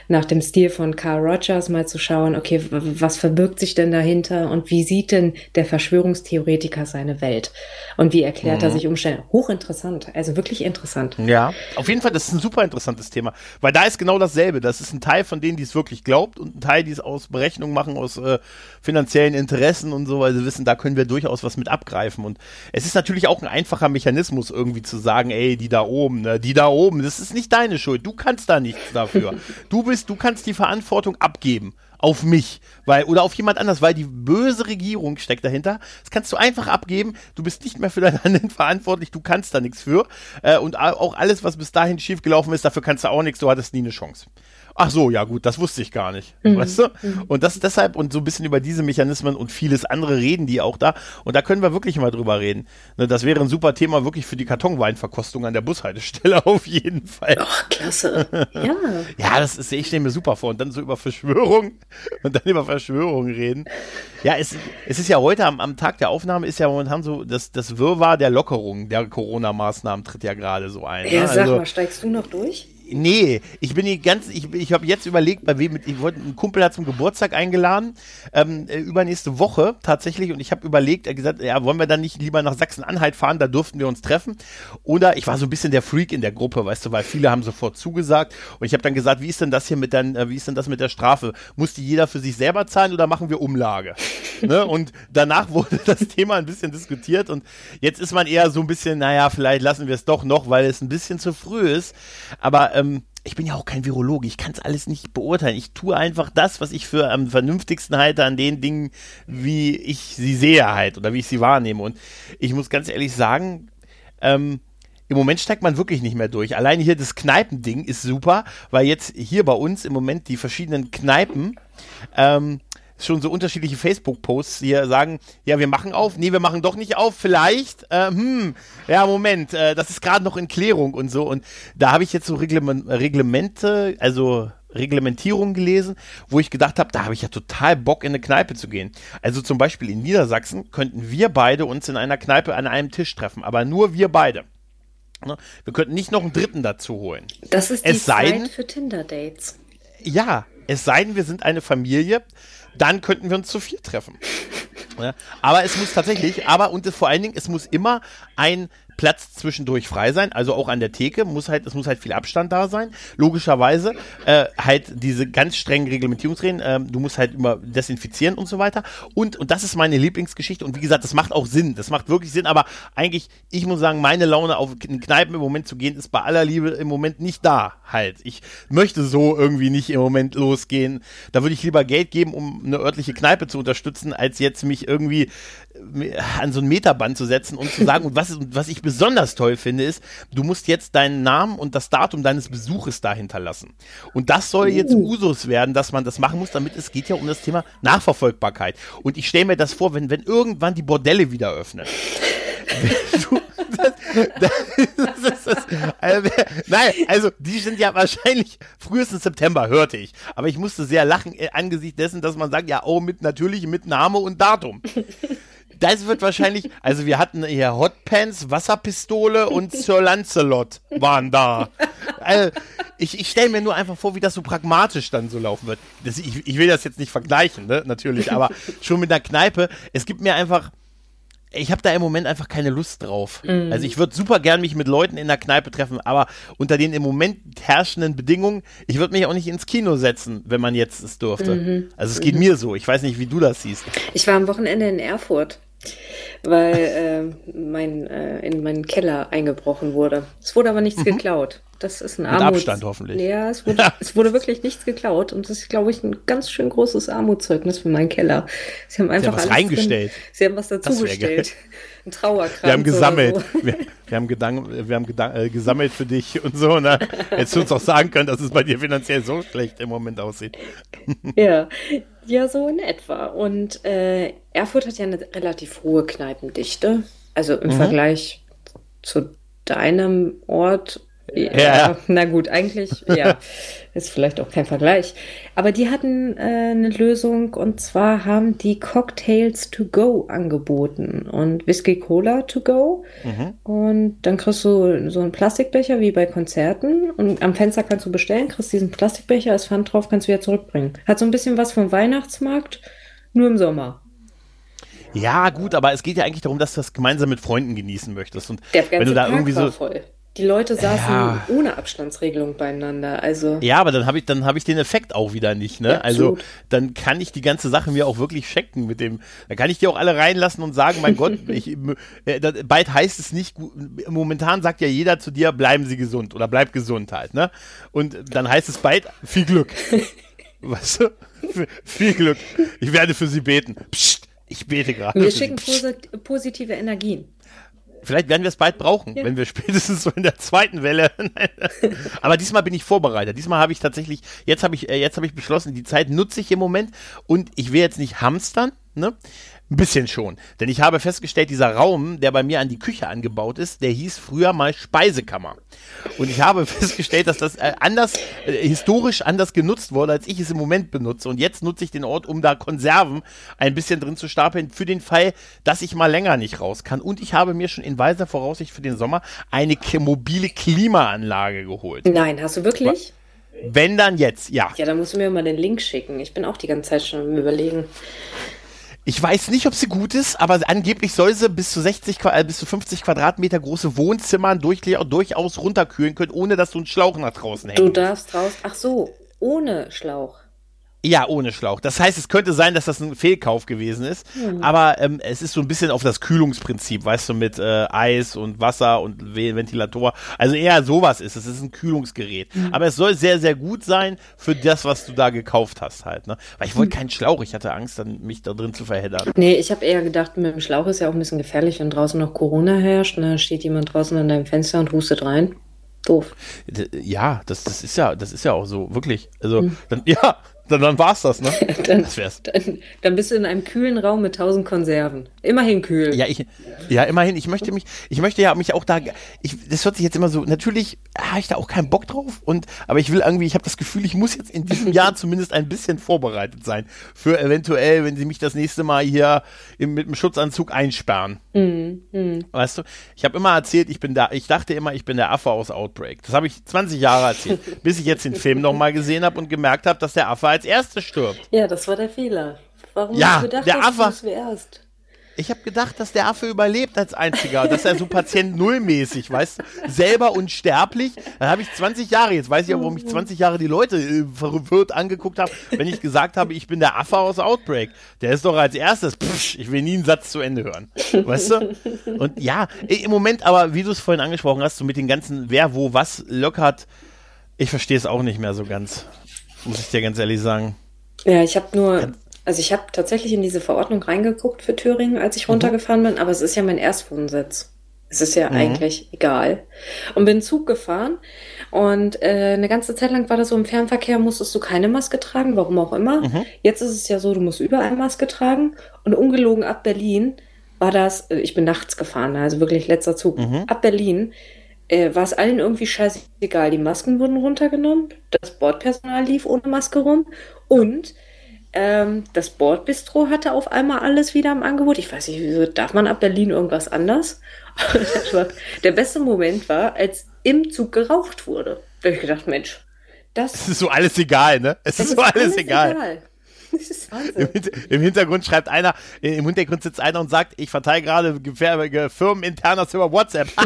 nach dem Stil von Carl Rogers mal zu schauen, okay, was verbirgt sich denn dahinter und wie sieht denn der Verschwörungstheoretiker Theoretiker seine Welt. Und wie erklärt mhm. er sich Umstände? Hochinteressant, also wirklich interessant. Ja, auf jeden Fall, das ist ein super interessantes Thema, weil da ist genau dasselbe. Das ist ein Teil von denen, die es wirklich glaubt und ein Teil, die es aus Berechnungen machen, aus äh, finanziellen Interessen und so, weil sie wissen, da können wir durchaus was mit abgreifen. Und es ist natürlich auch ein einfacher Mechanismus, irgendwie zu sagen, ey, die da oben, ne, die da oben, das ist nicht deine Schuld. Du kannst da nichts dafür. du bist, du kannst die Verantwortung abgeben auf mich, weil oder auf jemand anders, weil die böse Regierung steckt dahinter. Das kannst du einfach abgeben. Du bist nicht mehr für dein Handeln verantwortlich. Du kannst da nichts für. Äh, und auch alles, was bis dahin schiefgelaufen ist, dafür kannst du auch nichts. Du hattest nie eine Chance. Ach so, ja gut, das wusste ich gar nicht. Mhm. Weißt du? Mhm. Und das deshalb und so ein bisschen über diese Mechanismen und vieles andere reden die auch da. Und da können wir wirklich mal drüber reden. Ne, das wäre ein super Thema wirklich für die Kartonweinverkostung an der Bushaltestelle auf jeden Fall. Ach, klasse. Ja. ja, das ist, ich stelle mir super vor. Und dann so über Verschwörung und dann über Verschwörung reden. Ja, es, es ist ja heute am, am Tag der Aufnahme ist ja momentan so, das, das Wirrwarr der Lockerung der Corona-Maßnahmen tritt ja gerade so ein. Ja, ne? sag also, mal, steigst du noch durch? Nee, ich bin die ganz, ich, ich habe jetzt überlegt, bei wem, ich wollte, einen Kumpel hat zum Geburtstag eingeladen, ähm, äh, übernächste Woche tatsächlich, und ich habe überlegt, er gesagt, ja, wollen wir dann nicht lieber nach Sachsen-Anhalt fahren, da durften wir uns treffen. Oder ich war so ein bisschen der Freak in der Gruppe, weißt du, weil viele haben sofort zugesagt. Und ich habe dann gesagt, wie ist denn das hier mit dann, äh, wie ist denn das mit der Strafe? Muss die jeder für sich selber zahlen oder machen wir Umlage? ne? Und danach wurde das Thema ein bisschen diskutiert und jetzt ist man eher so ein bisschen, naja, vielleicht lassen wir es doch noch, weil es ein bisschen zu früh ist. Aber ähm, ich bin ja auch kein Virologe, ich kann es alles nicht beurteilen. Ich tue einfach das, was ich für am vernünftigsten halte an den Dingen, wie ich sie sehe halt oder wie ich sie wahrnehme. Und ich muss ganz ehrlich sagen, ähm, im Moment steigt man wirklich nicht mehr durch. Allein hier das Kneipending ist super, weil jetzt hier bei uns im Moment die verschiedenen Kneipen ähm, schon so unterschiedliche Facebook-Posts hier sagen, ja, wir machen auf, nee, wir machen doch nicht auf, vielleicht, äh, hm, ja, Moment, äh, das ist gerade noch in Klärung und so. Und da habe ich jetzt so Reglement, Reglemente, also Reglementierung gelesen, wo ich gedacht habe, da habe ich ja total Bock in eine Kneipe zu gehen. Also zum Beispiel in Niedersachsen könnten wir beide uns in einer Kneipe an einem Tisch treffen, aber nur wir beide. Ne? Wir könnten nicht noch einen Dritten dazu holen. Das ist die es Zeit denn, für Tinder-Dates. Ja, es sei denn, wir sind eine Familie, dann könnten wir uns zu vier treffen. Ja, aber es muss tatsächlich, aber und vor allen Dingen, es muss immer ein Platz zwischendurch frei sein, also auch an der Theke muss halt, es muss halt viel Abstand da sein. Logischerweise äh, halt diese ganz strengen Reglementierungsregeln, äh, du musst halt immer desinfizieren und so weiter. Und und das ist meine Lieblingsgeschichte und wie gesagt, das macht auch Sinn, das macht wirklich Sinn, aber eigentlich, ich muss sagen, meine Laune auf Kneipen im Moment zu gehen, ist bei aller Liebe im Moment nicht da halt. Ich möchte so irgendwie nicht im Moment losgehen. Da würde ich lieber Geld geben, um eine örtliche Kneipe zu unterstützen, als jetzt mich irgendwie an so ein Meterband zu setzen und zu sagen, und was, ist, was ich besonders toll finde, ist, du musst jetzt deinen Namen und das Datum deines Besuches da hinterlassen. Und das soll jetzt uh. Usus werden, dass man das machen muss, damit es geht ja um das Thema Nachverfolgbarkeit. Und ich stelle mir das vor, wenn, wenn irgendwann die Bordelle wieder öffnen. du, das, das, das, also, nein, also die sind ja wahrscheinlich frühestens September, hörte ich. Aber ich musste sehr lachen äh, angesichts dessen, dass man sagt, ja, oh, mit natürlich mit Name und Datum das wird wahrscheinlich, also wir hatten hier Hotpants, Wasserpistole und Sir Lancelot waren da. Also, ich, ich stelle mir nur einfach vor, wie das so pragmatisch dann so laufen wird. Das, ich, ich will das jetzt nicht vergleichen, ne, natürlich, aber schon mit einer Kneipe. Es gibt mir einfach, ich habe da im Moment einfach keine Lust drauf. Mm. Also ich würde super gern mich mit Leuten in der Kneipe treffen, aber unter den im Moment herrschenden Bedingungen, ich würde mich auch nicht ins Kino setzen, wenn man jetzt es durfte. Mm Also es geht mm mir so. Ich weiß nicht, wie du das siehst. Ich war am Wochenende in Erfurt weil äh, mein, äh, in meinen Keller eingebrochen wurde. Es wurde aber nichts mhm. geklaut. Das ist ein Mit Armuts Abstand hoffentlich. Ja, es wurde, es wurde wirklich nichts geklaut und das ist, glaube ich, ein ganz schön großes Armutszeugnis für meinen Keller. Sie haben einfach Sie haben was reingestellt. Drin. Sie haben was dazu bestellt. Ein Trauerkranz. Wir haben gesammelt. So. Wir, wir, haben, Gedank, wir haben Gedank, äh, gesammelt für dich und so. Ne? Hättest du uns auch sagen können, dass es bei dir finanziell so schlecht im Moment aussieht. ja, ja, so in etwa. Und äh, Erfurt hat ja eine relativ hohe Kneipendichte. Also im mhm. Vergleich zu deinem Ort ja, ja, na gut, eigentlich, ja, ist vielleicht auch kein Vergleich. Aber die hatten äh, eine Lösung und zwar haben die Cocktails to go angeboten und Whisky Cola to go. Mhm. Und dann kriegst du so einen Plastikbecher wie bei Konzerten und am Fenster kannst du bestellen, kriegst diesen Plastikbecher, ist Pfand drauf, kannst du wieder zurückbringen. Hat so ein bisschen was vom Weihnachtsmarkt, nur im Sommer. Ja, gut, aber es geht ja eigentlich darum, dass du das gemeinsam mit Freunden genießen möchtest. Und wenn du da Park irgendwie so. Voll. Die Leute saßen ja. ohne Abstandsregelung beieinander. Also ja, aber dann habe ich dann habe ich den Effekt auch wieder nicht. Ne? Ja, also dann kann ich die ganze Sache mir auch wirklich checken mit dem. Dann kann ich die auch alle reinlassen und sagen, mein Gott, ich, äh, bald heißt es nicht. Momentan sagt ja jeder zu dir, bleiben Sie gesund oder bleib gesund halt. Ne? Und dann heißt es bald viel Glück. weißt du? viel Glück. Ich werde für Sie beten. Psst, ich bete gerade. Wir schicken posit positive Energien. Vielleicht werden wir es bald brauchen, ja. wenn wir spätestens so in der zweiten Welle. Aber diesmal bin ich vorbereitet. Diesmal habe ich tatsächlich, jetzt habe ich, äh, jetzt habe ich beschlossen, die Zeit nutze ich im Moment und ich will jetzt nicht hamstern, ne? Ein bisschen schon. Denn ich habe festgestellt, dieser Raum, der bei mir an die Küche angebaut ist, der hieß früher mal Speisekammer. Und ich habe festgestellt, dass das äh, anders, äh, historisch anders genutzt wurde, als ich es im Moment benutze. Und jetzt nutze ich den Ort, um da Konserven ein bisschen drin zu stapeln, für den Fall, dass ich mal länger nicht raus kann. Und ich habe mir schon in weiser Voraussicht für den Sommer eine mobile Klimaanlage geholt. Nein, hast du wirklich? Wenn dann jetzt, ja. Ja, dann musst du mir mal den Link schicken. Ich bin auch die ganze Zeit schon am überlegen. Ich weiß nicht, ob sie gut ist, aber angeblich soll sie bis zu 60, äh, bis zu 50 Quadratmeter große Wohnzimmer durchaus runterkühlen können, ohne dass du einen Schlauch nach draußen hängst. Du darfst raus. Ach so, ohne Schlauch. Ja, ohne Schlauch. Das heißt, es könnte sein, dass das ein Fehlkauf gewesen ist. Mhm. Aber ähm, es ist so ein bisschen auf das Kühlungsprinzip, weißt du, mit äh, Eis und Wasser und Ventilator. Also eher sowas ist es. Es ist ein Kühlungsgerät. Mhm. Aber es soll sehr, sehr gut sein für das, was du da gekauft hast halt. Ne? Weil ich wollte mhm. keinen Schlauch. Ich hatte Angst, dann mich da drin zu verheddern. Nee, ich habe eher gedacht, mit dem Schlauch ist ja auch ein bisschen gefährlich, wenn draußen noch Corona herrscht. Ne? steht jemand draußen an deinem Fenster und hustet rein. Doof. Ja, das, das ist ja, das ist ja auch so, wirklich. Also, mhm. dann, ja, dann, dann war's das, ne? dann, das wär's. Dann, dann, bist du in einem kühlen Raum mit tausend Konserven. Immerhin kühl. Ja, ich, ja, immerhin. Ich möchte mich, ich möchte ja mich auch da, ich, das hört sich jetzt immer so, natürlich habe ich da auch keinen Bock drauf und, aber ich will irgendwie, ich habe das Gefühl, ich muss jetzt in diesem Jahr zumindest ein bisschen vorbereitet sein für eventuell, wenn sie mich das nächste Mal hier im, mit dem Schutzanzug einsperren. Mhm. Mhm. Weißt du? Ich habe immer erzählt, ich bin da, ich dachte immer, ich bin der Affe aus Outbreak. Das habe ich 20 Jahre erzählt, bis ich jetzt den Film nochmal gesehen habe und gemerkt habe, dass der Affe als Erster stirbt. Ja, das war der Fehler. Warum ja, hast du gedacht, der Affe, dass du erst? Ich habe gedacht, dass der Affe überlebt als einziger, dass er so Patient Nullmäßig, weißt du, selber unsterblich. Dann habe ich 20 Jahre, jetzt weiß ich ja, warum ich 20 Jahre die Leute äh, verwirrt angeguckt habe, wenn ich gesagt habe, ich bin der Affe aus Outbreak. Der ist doch als erstes, pff, ich will nie einen Satz zu Ende hören. Weißt du? Und ja, im Moment aber, wie du es vorhin angesprochen hast, so mit den ganzen wer, wo, was lockert, ich verstehe es auch nicht mehr so ganz. Muss ich dir ganz ehrlich sagen. Ja, ich habe nur, also ich habe tatsächlich in diese Verordnung reingeguckt für Thüringen, als ich mhm. runtergefahren bin, aber es ist ja mein Erstwohnsitz. Es ist ja mhm. eigentlich egal. Und bin Zug gefahren und äh, eine ganze Zeit lang war das so im Fernverkehr, musstest du keine Maske tragen, warum auch immer. Mhm. Jetzt ist es ja so, du musst überall Maske tragen und ungelogen ab Berlin war das, äh, ich bin nachts gefahren, also wirklich letzter Zug, mhm. ab Berlin äh, war es allen irgendwie scheißegal. Die Masken wurden runtergenommen, das Bordpersonal lief ohne Maske rum und ähm, das Bordbistro hatte auf einmal alles wieder im Angebot. Ich weiß nicht, wieso darf man ab Berlin irgendwas anders? der beste Moment war, als im Zug geraucht wurde. Da habe ich gedacht, Mensch, das, das ist so alles egal, ne? Es ist so alles, alles egal. egal. Im, Im, Hintergrund schreibt einer, im Hintergrund sitzt einer und sagt, ich verteile gerade gefährliche Firmeninternas über WhatsApp.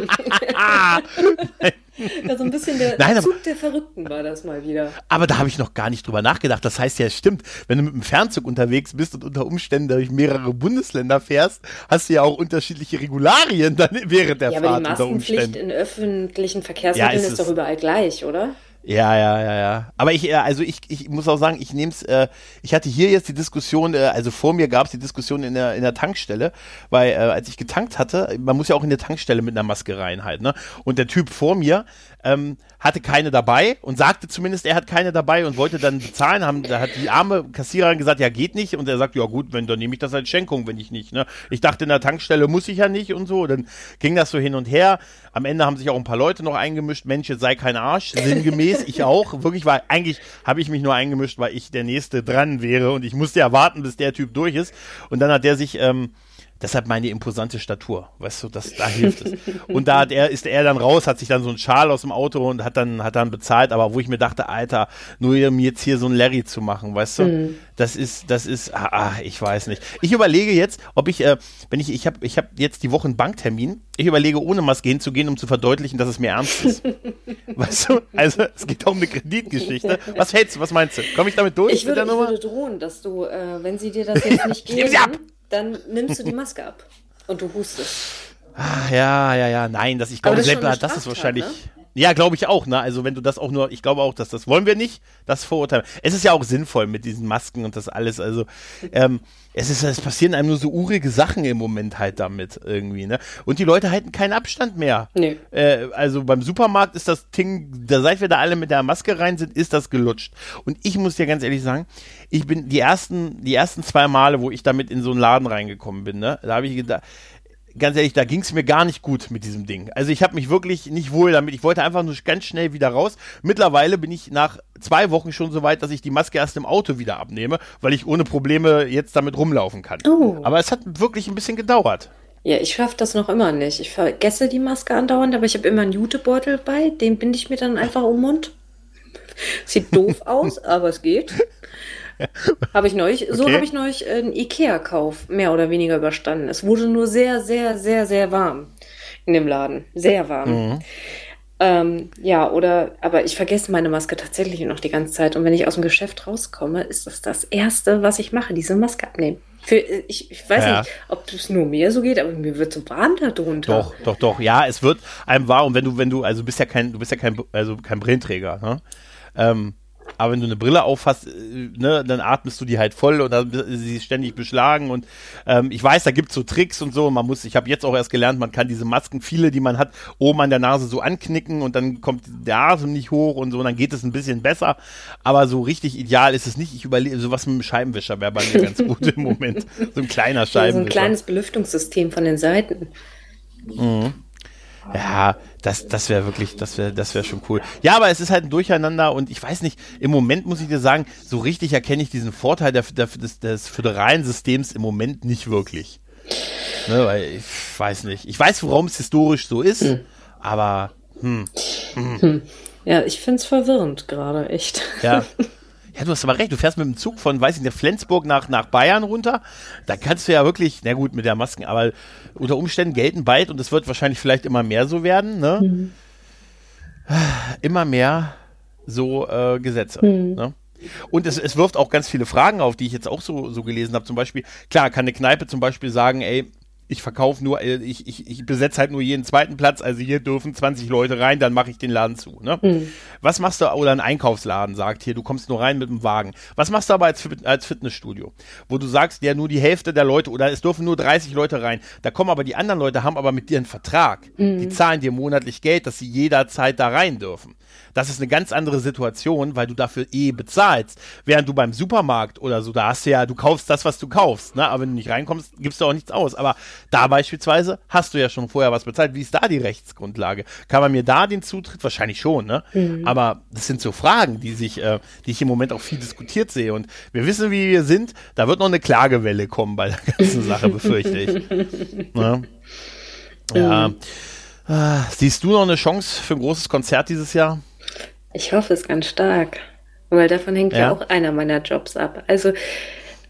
ja, so ein bisschen der Nein, Zug aber, der Verrückten war das mal wieder. Aber da habe ich noch gar nicht drüber nachgedacht. Das heißt ja, es stimmt, wenn du mit dem Fernzug unterwegs bist und unter Umständen durch mehrere Bundesländer fährst, hast du ja auch unterschiedliche Regularien dann während der ja, Fahrt aber die Maskenpflicht in öffentlichen Verkehrsmitteln ja, ist, ist doch überall gleich, oder? Ja, ja, ja, ja. Aber ich, äh, also ich, ich muss auch sagen, ich nehme es, äh, ich hatte hier jetzt die Diskussion, äh, also vor mir gab es die Diskussion in der, in der Tankstelle, weil äh, als ich getankt hatte, man muss ja auch in der Tankstelle mit einer Maske rein halt, ne? Und der Typ vor mir ähm, hatte keine dabei und sagte zumindest, er hat keine dabei und wollte dann bezahlen. Haben, da hat die arme Kassiererin gesagt, ja, geht nicht. Und er sagt, ja gut, wenn, dann nehme ich das als Schenkung, wenn ich nicht. Ne? Ich dachte, in der Tankstelle muss ich ja nicht und so. Dann ging das so hin und her. Am Ende haben sich auch ein paar Leute noch eingemischt. Mensch, jetzt sei kein Arsch. Sinngemäß, ich auch. Wirklich, weil eigentlich habe ich mich nur eingemischt, weil ich der Nächste dran wäre und ich musste ja warten, bis der Typ durch ist. Und dann hat der sich ähm, Deshalb meine imposante Statur, weißt du, das, da hilft es. Und da hat er, ist er dann raus, hat sich dann so ein Schal aus dem Auto und hat dann, hat dann bezahlt, aber wo ich mir dachte, Alter, nur um jetzt hier so ein Larry zu machen, weißt du, mhm. das ist, das ist, ah, ah, ich weiß nicht. Ich überlege jetzt, ob ich, äh, wenn ich, ich habe ich hab jetzt die Woche einen Banktermin, ich überlege, ohne Maske hinzugehen, um zu verdeutlichen, dass es mir ernst ist. weißt du, also es geht auch um eine Kreditgeschichte. Was hältst du, was meinst du? Komme ich damit durch? Ich würde, ich würde drohen, dass du, äh, wenn sie dir das jetzt nicht geben, dann nimmst du die Maske ab und du hustest. Ah, ja, ja, ja, nein, das, ich glaube, das, ist, das ist wahrscheinlich. Ne? Ja, glaube ich auch, ne? Also wenn du das auch nur, ich glaube auch, dass das wollen wir nicht, das Vorurteil. Es ist ja auch sinnvoll mit diesen Masken und das alles. Also ähm, es ist, es passieren einem nur so urige Sachen im Moment halt damit irgendwie, ne? Und die Leute halten keinen Abstand mehr. Nee. Äh, also beim Supermarkt ist das Ding, da seit wir da alle mit der Maske rein sind, ist das gelutscht. Und ich muss dir ganz ehrlich sagen, ich bin die ersten, die ersten zwei Male, wo ich damit in so einen Laden reingekommen bin, ne? Da habe ich gedacht, ganz ehrlich, da ging es mir gar nicht gut mit diesem Ding. Also ich habe mich wirklich nicht wohl damit. Ich wollte einfach nur ganz schnell wieder raus. Mittlerweile bin ich nach zwei Wochen schon so weit, dass ich die Maske erst im Auto wieder abnehme, weil ich ohne Probleme jetzt damit rumlaufen kann. Oh. Aber es hat wirklich ein bisschen gedauert. Ja, ich schaffe das noch immer nicht. Ich vergesse die Maske andauernd, aber ich habe immer einen Jutebeutel bei, den binde ich mir dann einfach um den Mund. Sieht doof aus, aber es geht. habe ich neulich, okay. so habe ich neulich einen Ikea-Kauf mehr oder weniger überstanden. Es wurde nur sehr, sehr, sehr, sehr warm in dem Laden. Sehr warm. Mhm. Ähm, ja, oder, aber ich vergesse meine Maske tatsächlich noch die ganze Zeit. Und wenn ich aus dem Geschäft rauskomme, ist das das Erste, was ich mache, diese Maske abnehmen. Für, ich, ich weiß ja. nicht, ob es nur mir so geht, aber mir wird so warm da drunter. Doch, doch, doch. Ja, es wird einem warm. Wenn du, wenn du, also bist ja kein, du bist ja kein, also kein Brillenträger, ne? Ähm, aber wenn du eine Brille aufhast, äh, ne, dann atmest du die halt voll und dann ist sie ständig beschlagen. Und ähm, ich weiß, da gibt es so Tricks und so. Man muss, ich habe jetzt auch erst gelernt, man kann diese Masken, viele, die man hat, oben an der Nase so anknicken und dann kommt der Atem nicht hoch und so, und dann geht es ein bisschen besser. Aber so richtig ideal ist es nicht. Ich überlege, sowas mit einem Scheibenwischer wäre bei mir ganz gut im Moment. So ein kleiner Scheibenwischer. So ein kleines Belüftungssystem von den Seiten. Mhm. Ja, das, das wäre wirklich, das wäre, das wäre schon cool. Ja, aber es ist halt ein Durcheinander und ich weiß nicht, im Moment muss ich dir sagen, so richtig erkenne ich diesen Vorteil der, der, des, des föderalen Systems im Moment nicht wirklich. Ne, weil ich weiß nicht. Ich weiß, warum es historisch so ist, hm. aber hm, hm. Hm. Ja, ich finde es verwirrend gerade, echt. Ja. Ja, du hast aber recht. Du fährst mit dem Zug von, weiß ich nicht, Flensburg nach, nach Bayern runter. Da kannst du ja wirklich, na gut, mit der Masken, aber unter Umständen gelten bald und es wird wahrscheinlich vielleicht immer mehr so werden, ne? Mhm. Immer mehr so äh, Gesetze. Mhm. Ne? Und es, es wirft auch ganz viele Fragen auf, die ich jetzt auch so, so gelesen habe. Zum Beispiel, klar, kann eine Kneipe zum Beispiel sagen, ey, ich verkaufe nur, äh, ich, ich, ich besetze halt nur jeden zweiten Platz, also hier dürfen 20 Leute rein, dann mache ich den Laden zu. Ne? Mhm. Was machst du, oder ein Einkaufsladen sagt hier, du kommst nur rein mit dem Wagen. Was machst du aber als, als Fitnessstudio? Wo du sagst, ja, nur die Hälfte der Leute oder es dürfen nur 30 Leute rein. Da kommen aber die anderen Leute, haben aber mit dir einen Vertrag. Mhm. Die zahlen dir monatlich Geld, dass sie jederzeit da rein dürfen. Das ist eine ganz andere Situation, weil du dafür eh bezahlst. Während du beim Supermarkt oder so, da hast du ja, du kaufst das, was du kaufst, ne? Aber wenn du nicht reinkommst, gibst du auch nichts aus. Aber da beispielsweise hast du ja schon vorher was bezahlt. Wie ist da die Rechtsgrundlage? Kann man mir da den Zutritt? Wahrscheinlich schon, ne? Mhm. Aber das sind so Fragen, die sich, äh, die ich im Moment auch viel diskutiert sehe. Und wir wissen, wie wir sind. Da wird noch eine Klagewelle kommen bei der ganzen Sache, befürchte ich. Ne? Ja. Mhm. Ah, siehst du noch eine Chance für ein großes Konzert dieses Jahr? Ich hoffe es ganz stark, weil davon hängt ja, ja auch einer meiner Jobs ab. Also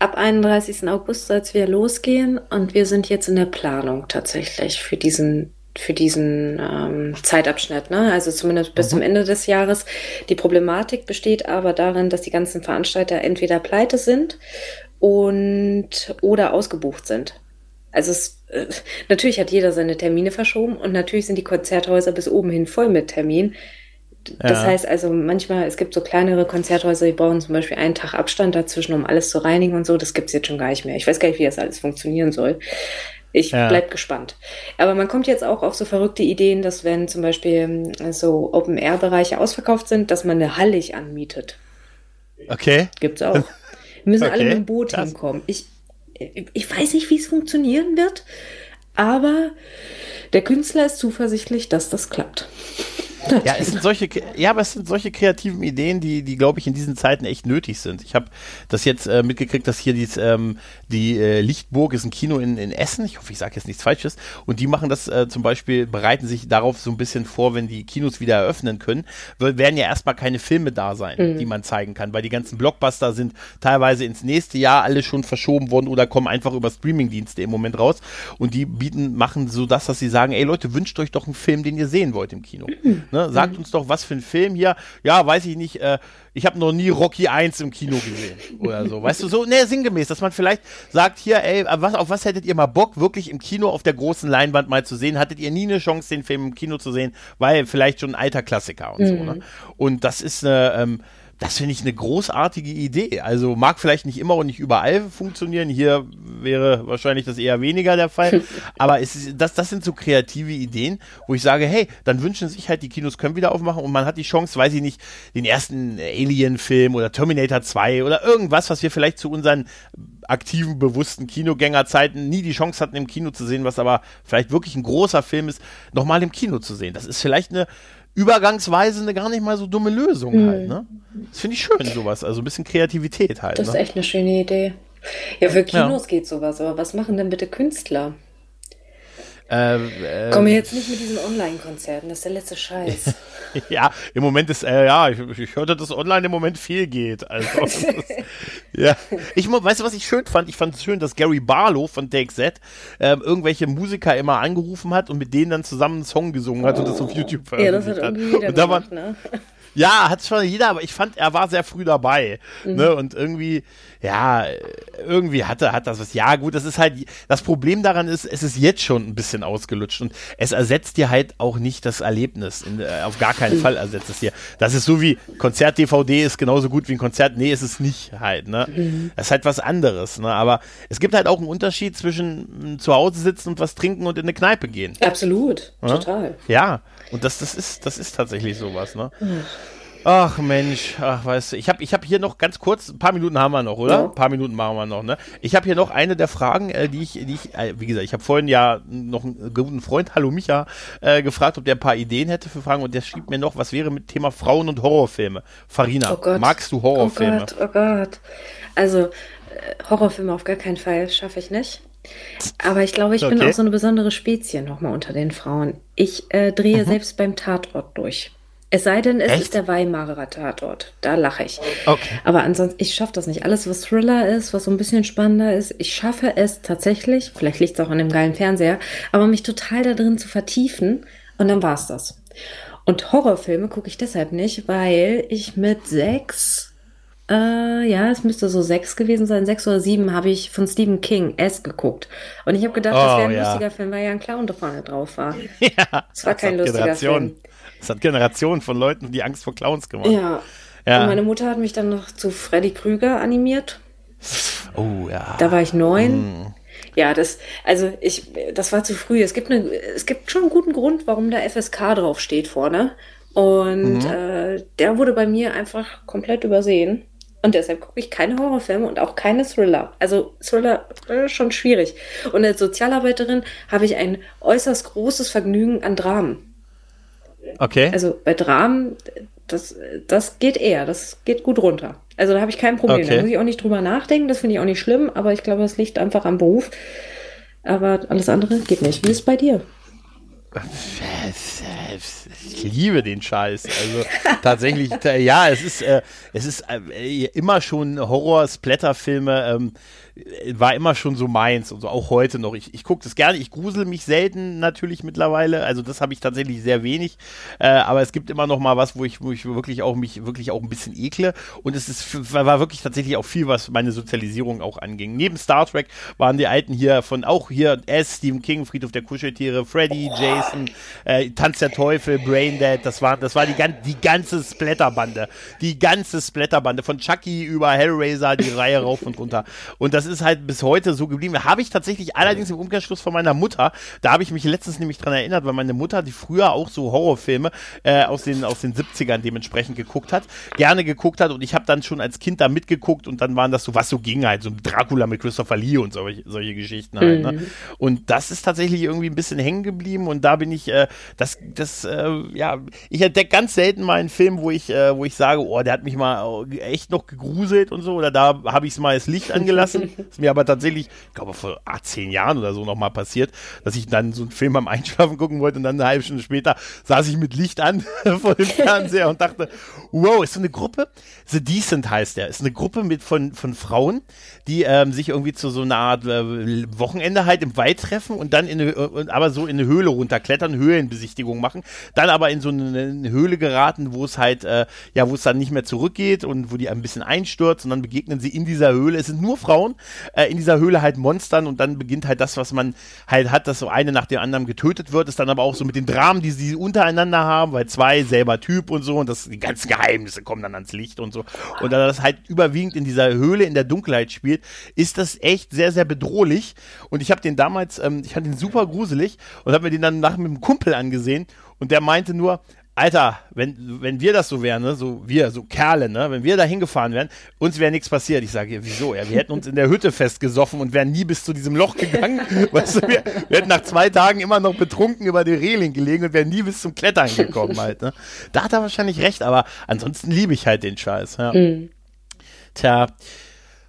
ab 31. August soll es wieder losgehen und wir sind jetzt in der Planung tatsächlich für diesen für diesen ähm, Zeitabschnitt, ne? also zumindest bis mhm. zum Ende des Jahres. Die Problematik besteht aber darin, dass die ganzen Veranstalter entweder pleite sind und oder ausgebucht sind. Also es, äh, natürlich hat jeder seine Termine verschoben und natürlich sind die Konzerthäuser bis oben hin voll mit Terminen. Das ja. heißt also manchmal, es gibt so kleinere Konzerthäuser, die brauchen zum Beispiel einen Tag Abstand dazwischen, um alles zu reinigen und so. Das gibt's jetzt schon gar nicht mehr. Ich weiß gar nicht, wie das alles funktionieren soll. Ich ja. bleib gespannt. Aber man kommt jetzt auch auf so verrückte Ideen, dass wenn zum Beispiel ähm, so Open-Air-Bereiche ausverkauft sind, dass man eine Hallig anmietet. Okay. Gibt's auch. Wir müssen okay. alle mit dem Boot Krass. hinkommen. Ich, ich weiß nicht, wie es funktionieren wird, aber der Künstler ist zuversichtlich, dass das klappt. Ja, es sind solche, ja, aber es sind solche kreativen Ideen, die, die glaube ich in diesen Zeiten echt nötig sind. Ich habe das jetzt äh, mitgekriegt, dass hier dies, ähm, die äh, Lichtburg ist ein Kino in, in Essen. Ich hoffe, ich sage jetzt nichts Falsches. Und die machen das äh, zum Beispiel, bereiten sich darauf so ein bisschen vor, wenn die Kinos wieder eröffnen können, werden ja erstmal keine Filme da sein, mhm. die man zeigen kann, weil die ganzen Blockbuster sind teilweise ins nächste Jahr alle schon verschoben worden oder kommen einfach über Streamingdienste im Moment raus. Und die bieten, machen so das, dass sie sagen, ey Leute, wünscht euch doch einen Film, den ihr sehen wollt im Kino. Mhm. Ne? Sagt mhm. uns doch, was für ein Film hier. Ja, weiß ich nicht. Äh, ich habe noch nie Rocky 1 im Kino gesehen oder so. Weißt du, so, ne, sinngemäß, dass man vielleicht sagt, hier, ey, was, auf was hättet ihr mal Bock, wirklich im Kino auf der großen Leinwand mal zu sehen? Hattet ihr nie eine Chance, den Film im Kino zu sehen? Weil vielleicht schon ein alter Klassiker und mhm. so, ne? Und das ist eine, ähm, das finde ich eine großartige Idee. Also mag vielleicht nicht immer und nicht überall funktionieren. Hier wäre wahrscheinlich das eher weniger der Fall. Aber ist, das, das sind so kreative Ideen, wo ich sage, hey, dann wünschen sich halt, die Kinos können wieder aufmachen und man hat die Chance, weiß ich nicht, den ersten Alien-Film oder Terminator 2 oder irgendwas, was wir vielleicht zu unseren aktiven, bewussten Kinogängerzeiten nie die Chance hatten, im Kino zu sehen, was aber vielleicht wirklich ein großer Film ist, nochmal im Kino zu sehen. Das ist vielleicht eine übergangsweise eine gar nicht mal so dumme Lösung mhm. halt, ne? Das finde ich schön, sowas. Also ein bisschen Kreativität halt. Das ist ne? echt eine schöne Idee. Ja, für Kinos ja. geht sowas, aber was machen denn bitte Künstler? Äh, äh, Komm jetzt nicht mit diesen Online-Konzerten, das ist der letzte Scheiß. ja, im Moment ist, äh, ja, ich, ich, hörte, dass online im Moment viel geht. Also, ist, ja. Ich, weißt du, was ich schön fand? Ich fand es schön, dass Gary Barlow von Take Z äh, irgendwelche Musiker immer angerufen hat und mit denen dann zusammen einen Song gesungen hat oh. und das auf YouTube veröffentlicht hat. Ja, das hat irgendwie jeder und gemacht, war, ne? Ja, hat schon jeder, aber ich fand, er war sehr früh dabei. Mhm. Ne? Und irgendwie, ja, irgendwie hatte, hat das was. Ja, gut, das ist halt, das Problem daran ist, es ist jetzt schon ein bisschen ausgelutscht und es ersetzt dir halt auch nicht das Erlebnis. In, äh, auf gar keinen mhm. Fall ersetzt es dir. Das ist so wie Konzert-DVD ist genauso gut wie ein Konzert. Nee, ist es nicht halt, ne? Mhm. Das ist halt was anderes, ne? Aber es gibt halt auch einen Unterschied zwischen hm, zu Hause sitzen und was trinken und in eine Kneipe gehen. Absolut, ja? total. Ja, und das, das ist, das ist tatsächlich sowas, ne? Mhm. Ach Mensch, ach weißt du, ich habe ich hab hier noch ganz kurz, ein paar Minuten haben wir noch, oder? Ja. Ein paar Minuten machen wir noch, ne? Ich habe hier noch eine der Fragen, äh, die ich, die ich äh, wie gesagt, ich habe vorhin ja noch einen guten Freund, hallo Micha, äh, gefragt, ob der ein paar Ideen hätte für Fragen und der schrieb mir noch, was wäre mit Thema Frauen und Horrorfilme? Farina, oh magst du Horrorfilme? Oh Gott, oh Gott. Also, äh, Horrorfilme auf gar keinen Fall, schaffe ich nicht. Aber ich glaube, ich okay. bin auch so eine besondere Spezie nochmal unter den Frauen. Ich äh, drehe mhm. selbst beim Tatort durch. Es sei denn, es Echt? ist der Weimarer Tatort. Da lache ich. Okay. Aber ansonsten, ich schaffe das nicht. Alles, was Thriller ist, was so ein bisschen spannender ist, ich schaffe es tatsächlich, vielleicht liegt es auch an dem geilen Fernseher, aber mich total da drin zu vertiefen und dann war es das. Und Horrorfilme gucke ich deshalb nicht, weil ich mit sechs, äh, ja, es müsste so sechs gewesen sein, sechs oder sieben, habe ich von Stephen King S geguckt. Und ich habe gedacht, oh, das wäre ein ja. lustiger Film, weil ja ein Clown da vorne drauf war. Ja, es war kein lustiger. Film. Das hat Generationen von Leuten die Angst vor Clowns gemacht. Ja. ja. Und meine Mutter hat mich dann noch zu Freddy Krüger animiert. Oh ja. Da war ich neun. Mm. Ja, das, also ich, das war zu früh. Es gibt eine, es gibt schon einen guten Grund, warum da FSK drauf steht vorne. Und mhm. äh, der wurde bei mir einfach komplett übersehen. Und deshalb gucke ich keine Horrorfilme und auch keine Thriller. Also Thriller äh, schon schwierig. Und als Sozialarbeiterin habe ich ein äußerst großes Vergnügen an Dramen. Okay. Also bei Dramen, das, das geht eher, das geht gut runter. Also da habe ich kein Problem. Okay. Da muss ich auch nicht drüber nachdenken, das finde ich auch nicht schlimm, aber ich glaube, das liegt einfach am Beruf. Aber alles andere geht nicht. Wie ist es bei dir? Ich liebe den Scheiß. Also tatsächlich, ja, es ist, äh, es ist äh, immer schon Horror-Splatter-Filme. Ähm, war immer schon so meins und so auch heute noch. Ich, ich gucke das gerne, ich grusel mich selten natürlich mittlerweile, also das habe ich tatsächlich sehr wenig, äh, aber es gibt immer noch mal was, wo ich, wo ich wirklich auch mich wirklich auch ein bisschen ekle und es ist, war wirklich tatsächlich auch viel, was meine Sozialisierung auch anging. Neben Star Trek waren die alten hier von auch hier S, Stephen King, Friedhof der Kuscheltiere, Freddy, Jason, äh, Tanz der Teufel, Braindead, das war, das war die, die ganze Splatterbande, die ganze Splatterbande von Chucky über Hellraiser, die Reihe rauf und runter und das das ist halt bis heute so geblieben. Habe ich tatsächlich allerdings im Umkehrschluss von meiner Mutter, da habe ich mich letztens nämlich dran erinnert, weil meine Mutter, die früher auch so Horrorfilme äh, aus, den, aus den 70ern dementsprechend geguckt hat, gerne geguckt hat und ich habe dann schon als Kind da mitgeguckt und dann waren das so, was so ging halt, so Dracula mit Christopher Lee und solche, solche Geschichten halt. Ne? Mhm. Und das ist tatsächlich irgendwie ein bisschen hängen geblieben und da bin ich, äh, das, das, äh, ja, ich entdecke ganz selten mal einen Film, wo ich, äh, wo ich sage, oh, der hat mich mal echt noch gegruselt und so oder da habe ich es mal das Licht angelassen. ist mir aber tatsächlich, ich glaube vor zehn Jahren oder so nochmal passiert, dass ich dann so einen Film am Einschlafen gucken wollte und dann eine halbe Stunde später saß ich mit Licht an vor dem Fernseher und dachte, wow, ist so eine Gruppe, The Decent heißt der, ist eine Gruppe mit von, von Frauen, die ähm, sich irgendwie zu so einer Art äh, Wochenende halt im Wald treffen und dann in eine, äh, aber so in eine Höhle runterklettern, Höhlenbesichtigung machen, dann aber in so eine, eine Höhle geraten, wo es halt, äh, ja, wo es dann nicht mehr zurückgeht und wo die ein bisschen einstürzt und dann begegnen sie in dieser Höhle. Es sind nur Frauen, äh, in dieser Höhle halt Monstern und dann beginnt halt das, was man halt hat, dass so eine nach dem anderen getötet wird, ist dann aber auch so mit den Dramen, die sie untereinander haben, weil zwei selber Typ und so und das, die ganzen Geheimnisse kommen dann ans Licht und so. Und da das halt überwiegend in dieser Höhle in der Dunkelheit spielt, ist das echt sehr, sehr bedrohlich. Und ich habe den damals, ähm, ich fand den super gruselig und habe mir den dann nach mit einem Kumpel angesehen und der meinte nur, Alter, wenn, wenn wir das so wären, ne, so wir, so Kerle, ne, wenn wir da hingefahren wären, uns wäre nichts passiert. Ich sage, wieso? Ja, wir hätten uns in der Hütte festgesoffen und wären nie bis zu diesem Loch gegangen. weißt du, wir, wir, hätten nach zwei Tagen immer noch betrunken über die Reling gelegen und wären nie bis zum Klettern gekommen halt, ne. Da hat er wahrscheinlich recht, aber ansonsten liebe ich halt den Scheiß, ja. Mhm. Tja,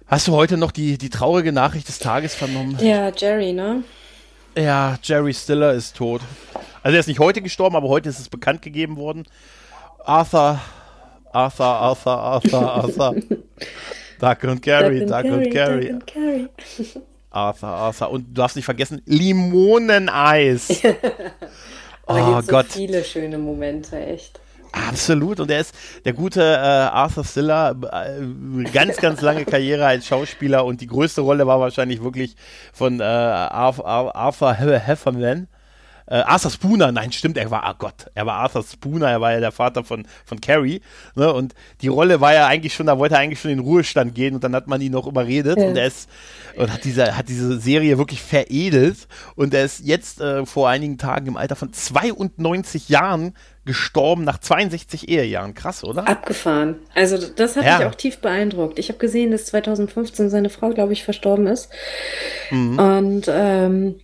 hast du heute noch die, die traurige Nachricht des Tages vernommen? Ja, Jerry, ne? Ja, Jerry Stiller ist tot. Also er ist nicht heute gestorben, aber heute ist es bekannt gegeben worden. Arthur, Arthur, Arthur, Arthur, Arthur. Duck und Carry, Duck und Carry. Duck und Carry. Arthur, Arthur. Und du darfst nicht vergessen, Limoneneis. oh so Gott. viele schöne Momente, echt. Absolut. Und er ist der gute äh, Arthur Stiller, äh, ganz, ganz lange Karriere als Schauspieler und die größte Rolle war wahrscheinlich wirklich von äh, Arthur, Heffernan äh, Arthur Spooner, nein, stimmt, er war, oh Gott, er war Arthur Spooner, er war ja der Vater von, von Carrie, ne, und die Rolle war ja eigentlich schon, da wollte er eigentlich schon in den Ruhestand gehen und dann hat man ihn noch überredet ja. und er ist, und hat diese, hat diese Serie wirklich veredelt und er ist jetzt äh, vor einigen Tagen im Alter von 92 Jahren gestorben nach 62 Ehejahren. Krass, oder? Abgefahren. Also das hat ja. mich auch tief beeindruckt. Ich habe gesehen, dass 2015 seine Frau, glaube ich, verstorben ist. Mhm. Und ähm,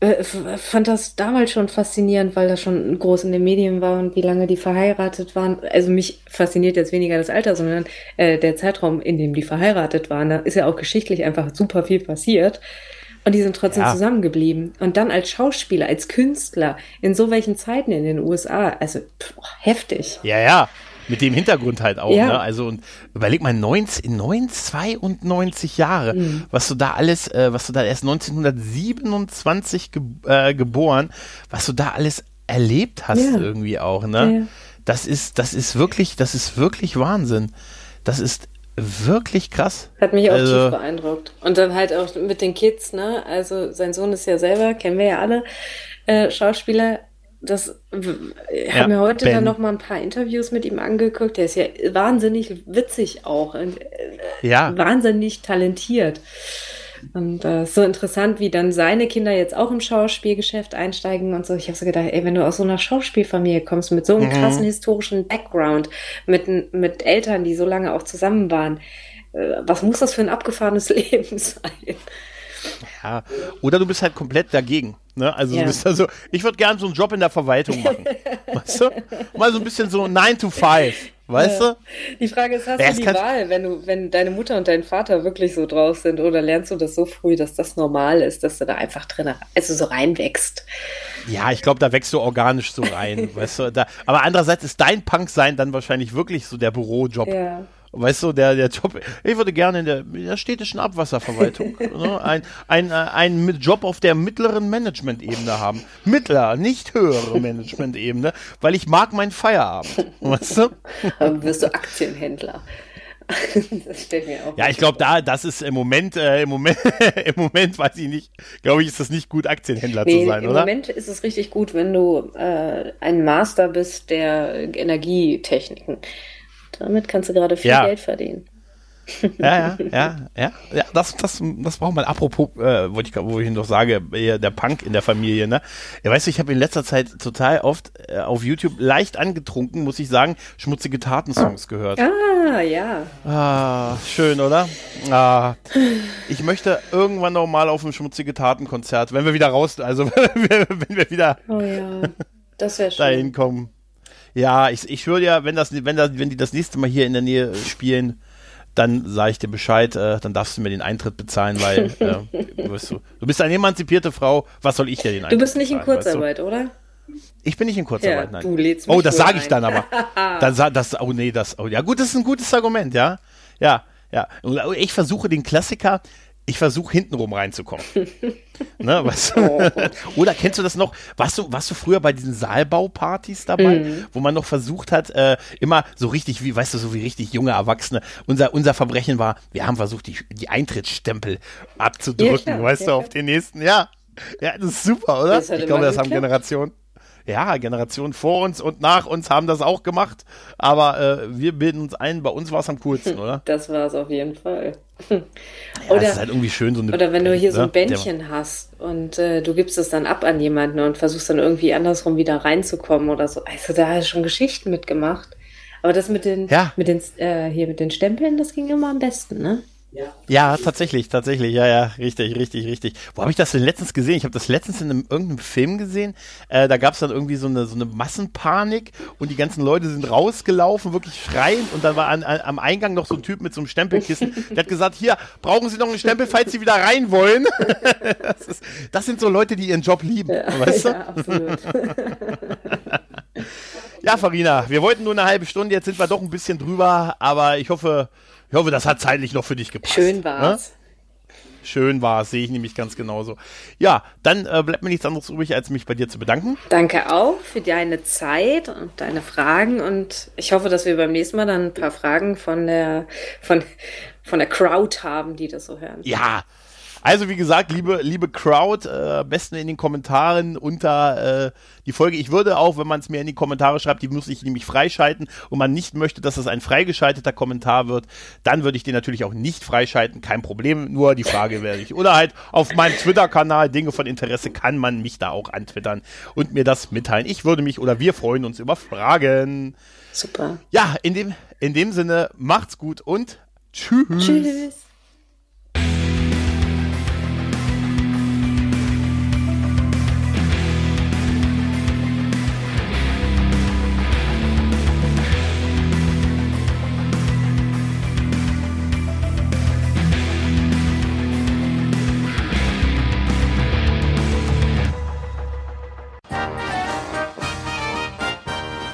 äh, fand das damals schon faszinierend, weil das schon groß in den Medien war und wie lange die verheiratet waren. Also mich fasziniert jetzt weniger das Alter, sondern äh, der Zeitraum, in dem die verheiratet waren. Da ist ja auch geschichtlich einfach super viel passiert. Und die sind trotzdem ja. zusammengeblieben. Und dann als Schauspieler, als Künstler, in so welchen Zeiten in den USA, also pff, heftig. Ja, ja. Mit dem Hintergrund halt auch, ja. ne? Also und überleg mal, 19, 92 Jahre, mhm. was du da alles, äh, was du da erst 1927 ge äh, geboren, was du da alles erlebt hast ja. irgendwie auch, ne? Ja, das ist, das ist wirklich, das ist wirklich Wahnsinn. Das ist wirklich krass. Hat mich auch also, tief beeindruckt. Und dann halt auch mit den Kids, ne? Also sein Sohn ist ja selber, kennen wir ja alle, äh, Schauspieler, das ich ja, habe mir heute ben. dann noch mal ein paar Interviews mit ihm angeguckt. Der ist ja wahnsinnig witzig auch und äh, ja. wahnsinnig talentiert. Und äh, so interessant, wie dann seine Kinder jetzt auch im Schauspielgeschäft einsteigen und so. Ich habe so gedacht, ey, wenn du aus so einer Schauspielfamilie kommst, mit so einem mhm. krassen historischen Background, mit, mit Eltern, die so lange auch zusammen waren, äh, was muss das für ein abgefahrenes Leben sein? Ja, oder du bist halt komplett dagegen. Ne? Also ja. du bist also, ich würde gerne so einen Job in der Verwaltung machen. weißt du? Mal so ein bisschen so 9 to 5. Weißt ja. du? Die Frage ist, hast ja, du die Wahl, wenn du, wenn deine Mutter und dein Vater wirklich so drauf sind, oder lernst du das so früh, dass das normal ist, dass du da einfach drin, also so reinwächst? Ja, ich glaube, da wächst du organisch so rein, weißt du? Da, aber andererseits ist dein Punk-Sein dann wahrscheinlich wirklich so der Bürojob. Ja. Weißt du, der, der Job, ich würde gerne in der, in der städtischen Abwasserverwaltung ne, ein, ein, ein Job auf der mittleren Management-Ebene haben. Mittler, nicht höhere Management-Ebene, weil ich mag meinen Feierabend. Weißt du? Dann wirst du Aktienhändler. das stellt mir auch ja, ich glaube, da, das ist im Moment, äh, im Moment, im Moment weiß ich nicht, glaube ich, ist das nicht gut, Aktienhändler nee, zu sein, im oder? Im Moment ist es richtig gut, wenn du äh, ein Master bist der Energietechniken. Damit kannst du gerade viel ja. Geld verdienen. Ja, ja, ja, ja, ja, das, das, das braucht man. Apropos, äh, wollte ich, wo ich noch sage, der Punk in der Familie, ne? Ja, weißt du, ich habe in letzter Zeit total oft äh, auf YouTube leicht angetrunken, muss ich sagen, schmutzige Tatensongs gehört. Ah, ja. Ah, schön, oder? Ah, ich möchte irgendwann noch mal auf ein schmutzige Taten-Konzert, wenn wir wieder raus, also wenn wir wieder oh, ja. das schön. dahin kommen. Ja, ich, ich höre ja, wenn das, wenn das, wenn die das nächste Mal hier in der Nähe spielen, dann sage ich dir Bescheid, äh, dann darfst du mir den Eintritt bezahlen, weil äh, du, bist so, du bist eine emanzipierte Frau, was soll ich dir den Eintritt Du bist nicht in Kurzarbeit, weißt du? oder? Ich bin nicht in Kurzarbeit, ja, nein. Du lädst mich oh, das sage ich dann aber. dann das, oh nee, das, oh ja gut, das ist ein gutes Argument, ja. Ja, ja. Ich versuche den Klassiker, ich versuche hintenrum reinzukommen. ne, du? Oh. Oder kennst du das noch? Warst du, warst du früher bei diesen Saalbaupartys dabei, mhm. wo man noch versucht hat, äh, immer so richtig, wie, weißt du, so wie richtig junge Erwachsene. Unser, unser Verbrechen war, wir haben versucht, die, die Eintrittsstempel abzudrücken, ja, klar, weißt ja, du, auf den nächsten. Ja. Ja, das ist super, oder? Ich glaube, das haben Generationen ja, Generationen vor uns und nach uns haben das auch gemacht, aber äh, wir bilden uns ein, bei uns war es am coolsten, oder? Das war es auf jeden Fall. ja, oder, das ist halt irgendwie schön, so eine Oder wenn du hier so ein ne? Bändchen hast und äh, du gibst es dann ab an jemanden und versuchst dann irgendwie andersrum wieder reinzukommen oder so. Also da hast du schon Geschichten mitgemacht. Aber das mit den, ja. mit den, äh, hier mit den Stempeln, das ging immer am besten, ne? Ja, tatsächlich, tatsächlich, ja, ja, richtig, richtig, richtig. Wo habe ich das denn letztens gesehen? Ich habe das letztens in einem, irgendeinem Film gesehen. Äh, da gab es dann irgendwie so eine, so eine Massenpanik und die ganzen Leute sind rausgelaufen, wirklich schreiend und dann war an, an, am Eingang noch so ein Typ mit so einem Stempelkissen, der hat gesagt, hier, brauchen Sie noch einen Stempel, falls Sie wieder rein wollen? das, ist, das, sind so Leute, die ihren Job lieben, ja, weißt du? Ja, absolut. ja, Farina, wir wollten nur eine halbe Stunde, jetzt sind wir doch ein bisschen drüber, aber ich hoffe, ich hoffe, das hat zeitlich noch für dich gepasst. Schön war's. Ne? Schön war es, sehe ich nämlich ganz genauso. Ja, dann äh, bleibt mir nichts anderes übrig, als mich bei dir zu bedanken. Danke auch für deine Zeit und deine Fragen und ich hoffe, dass wir beim nächsten Mal dann ein paar Fragen von der, von, von der Crowd haben, die das so hören. Ja, also wie gesagt, liebe, liebe Crowd, äh, besten in den Kommentaren unter äh, die Folge. Ich würde auch, wenn man es mir in die Kommentare schreibt, die muss ich nämlich freischalten und man nicht möchte, dass es ein freigeschalteter Kommentar wird, dann würde ich den natürlich auch nicht freischalten. Kein Problem, nur die Frage werde ich. Oder halt auf meinem Twitter-Kanal Dinge von Interesse kann man mich da auch antwittern und mir das mitteilen. Ich würde mich oder wir freuen uns über Fragen. Super. Ja, in dem, in dem Sinne, macht's gut und tschüss. Tschüss.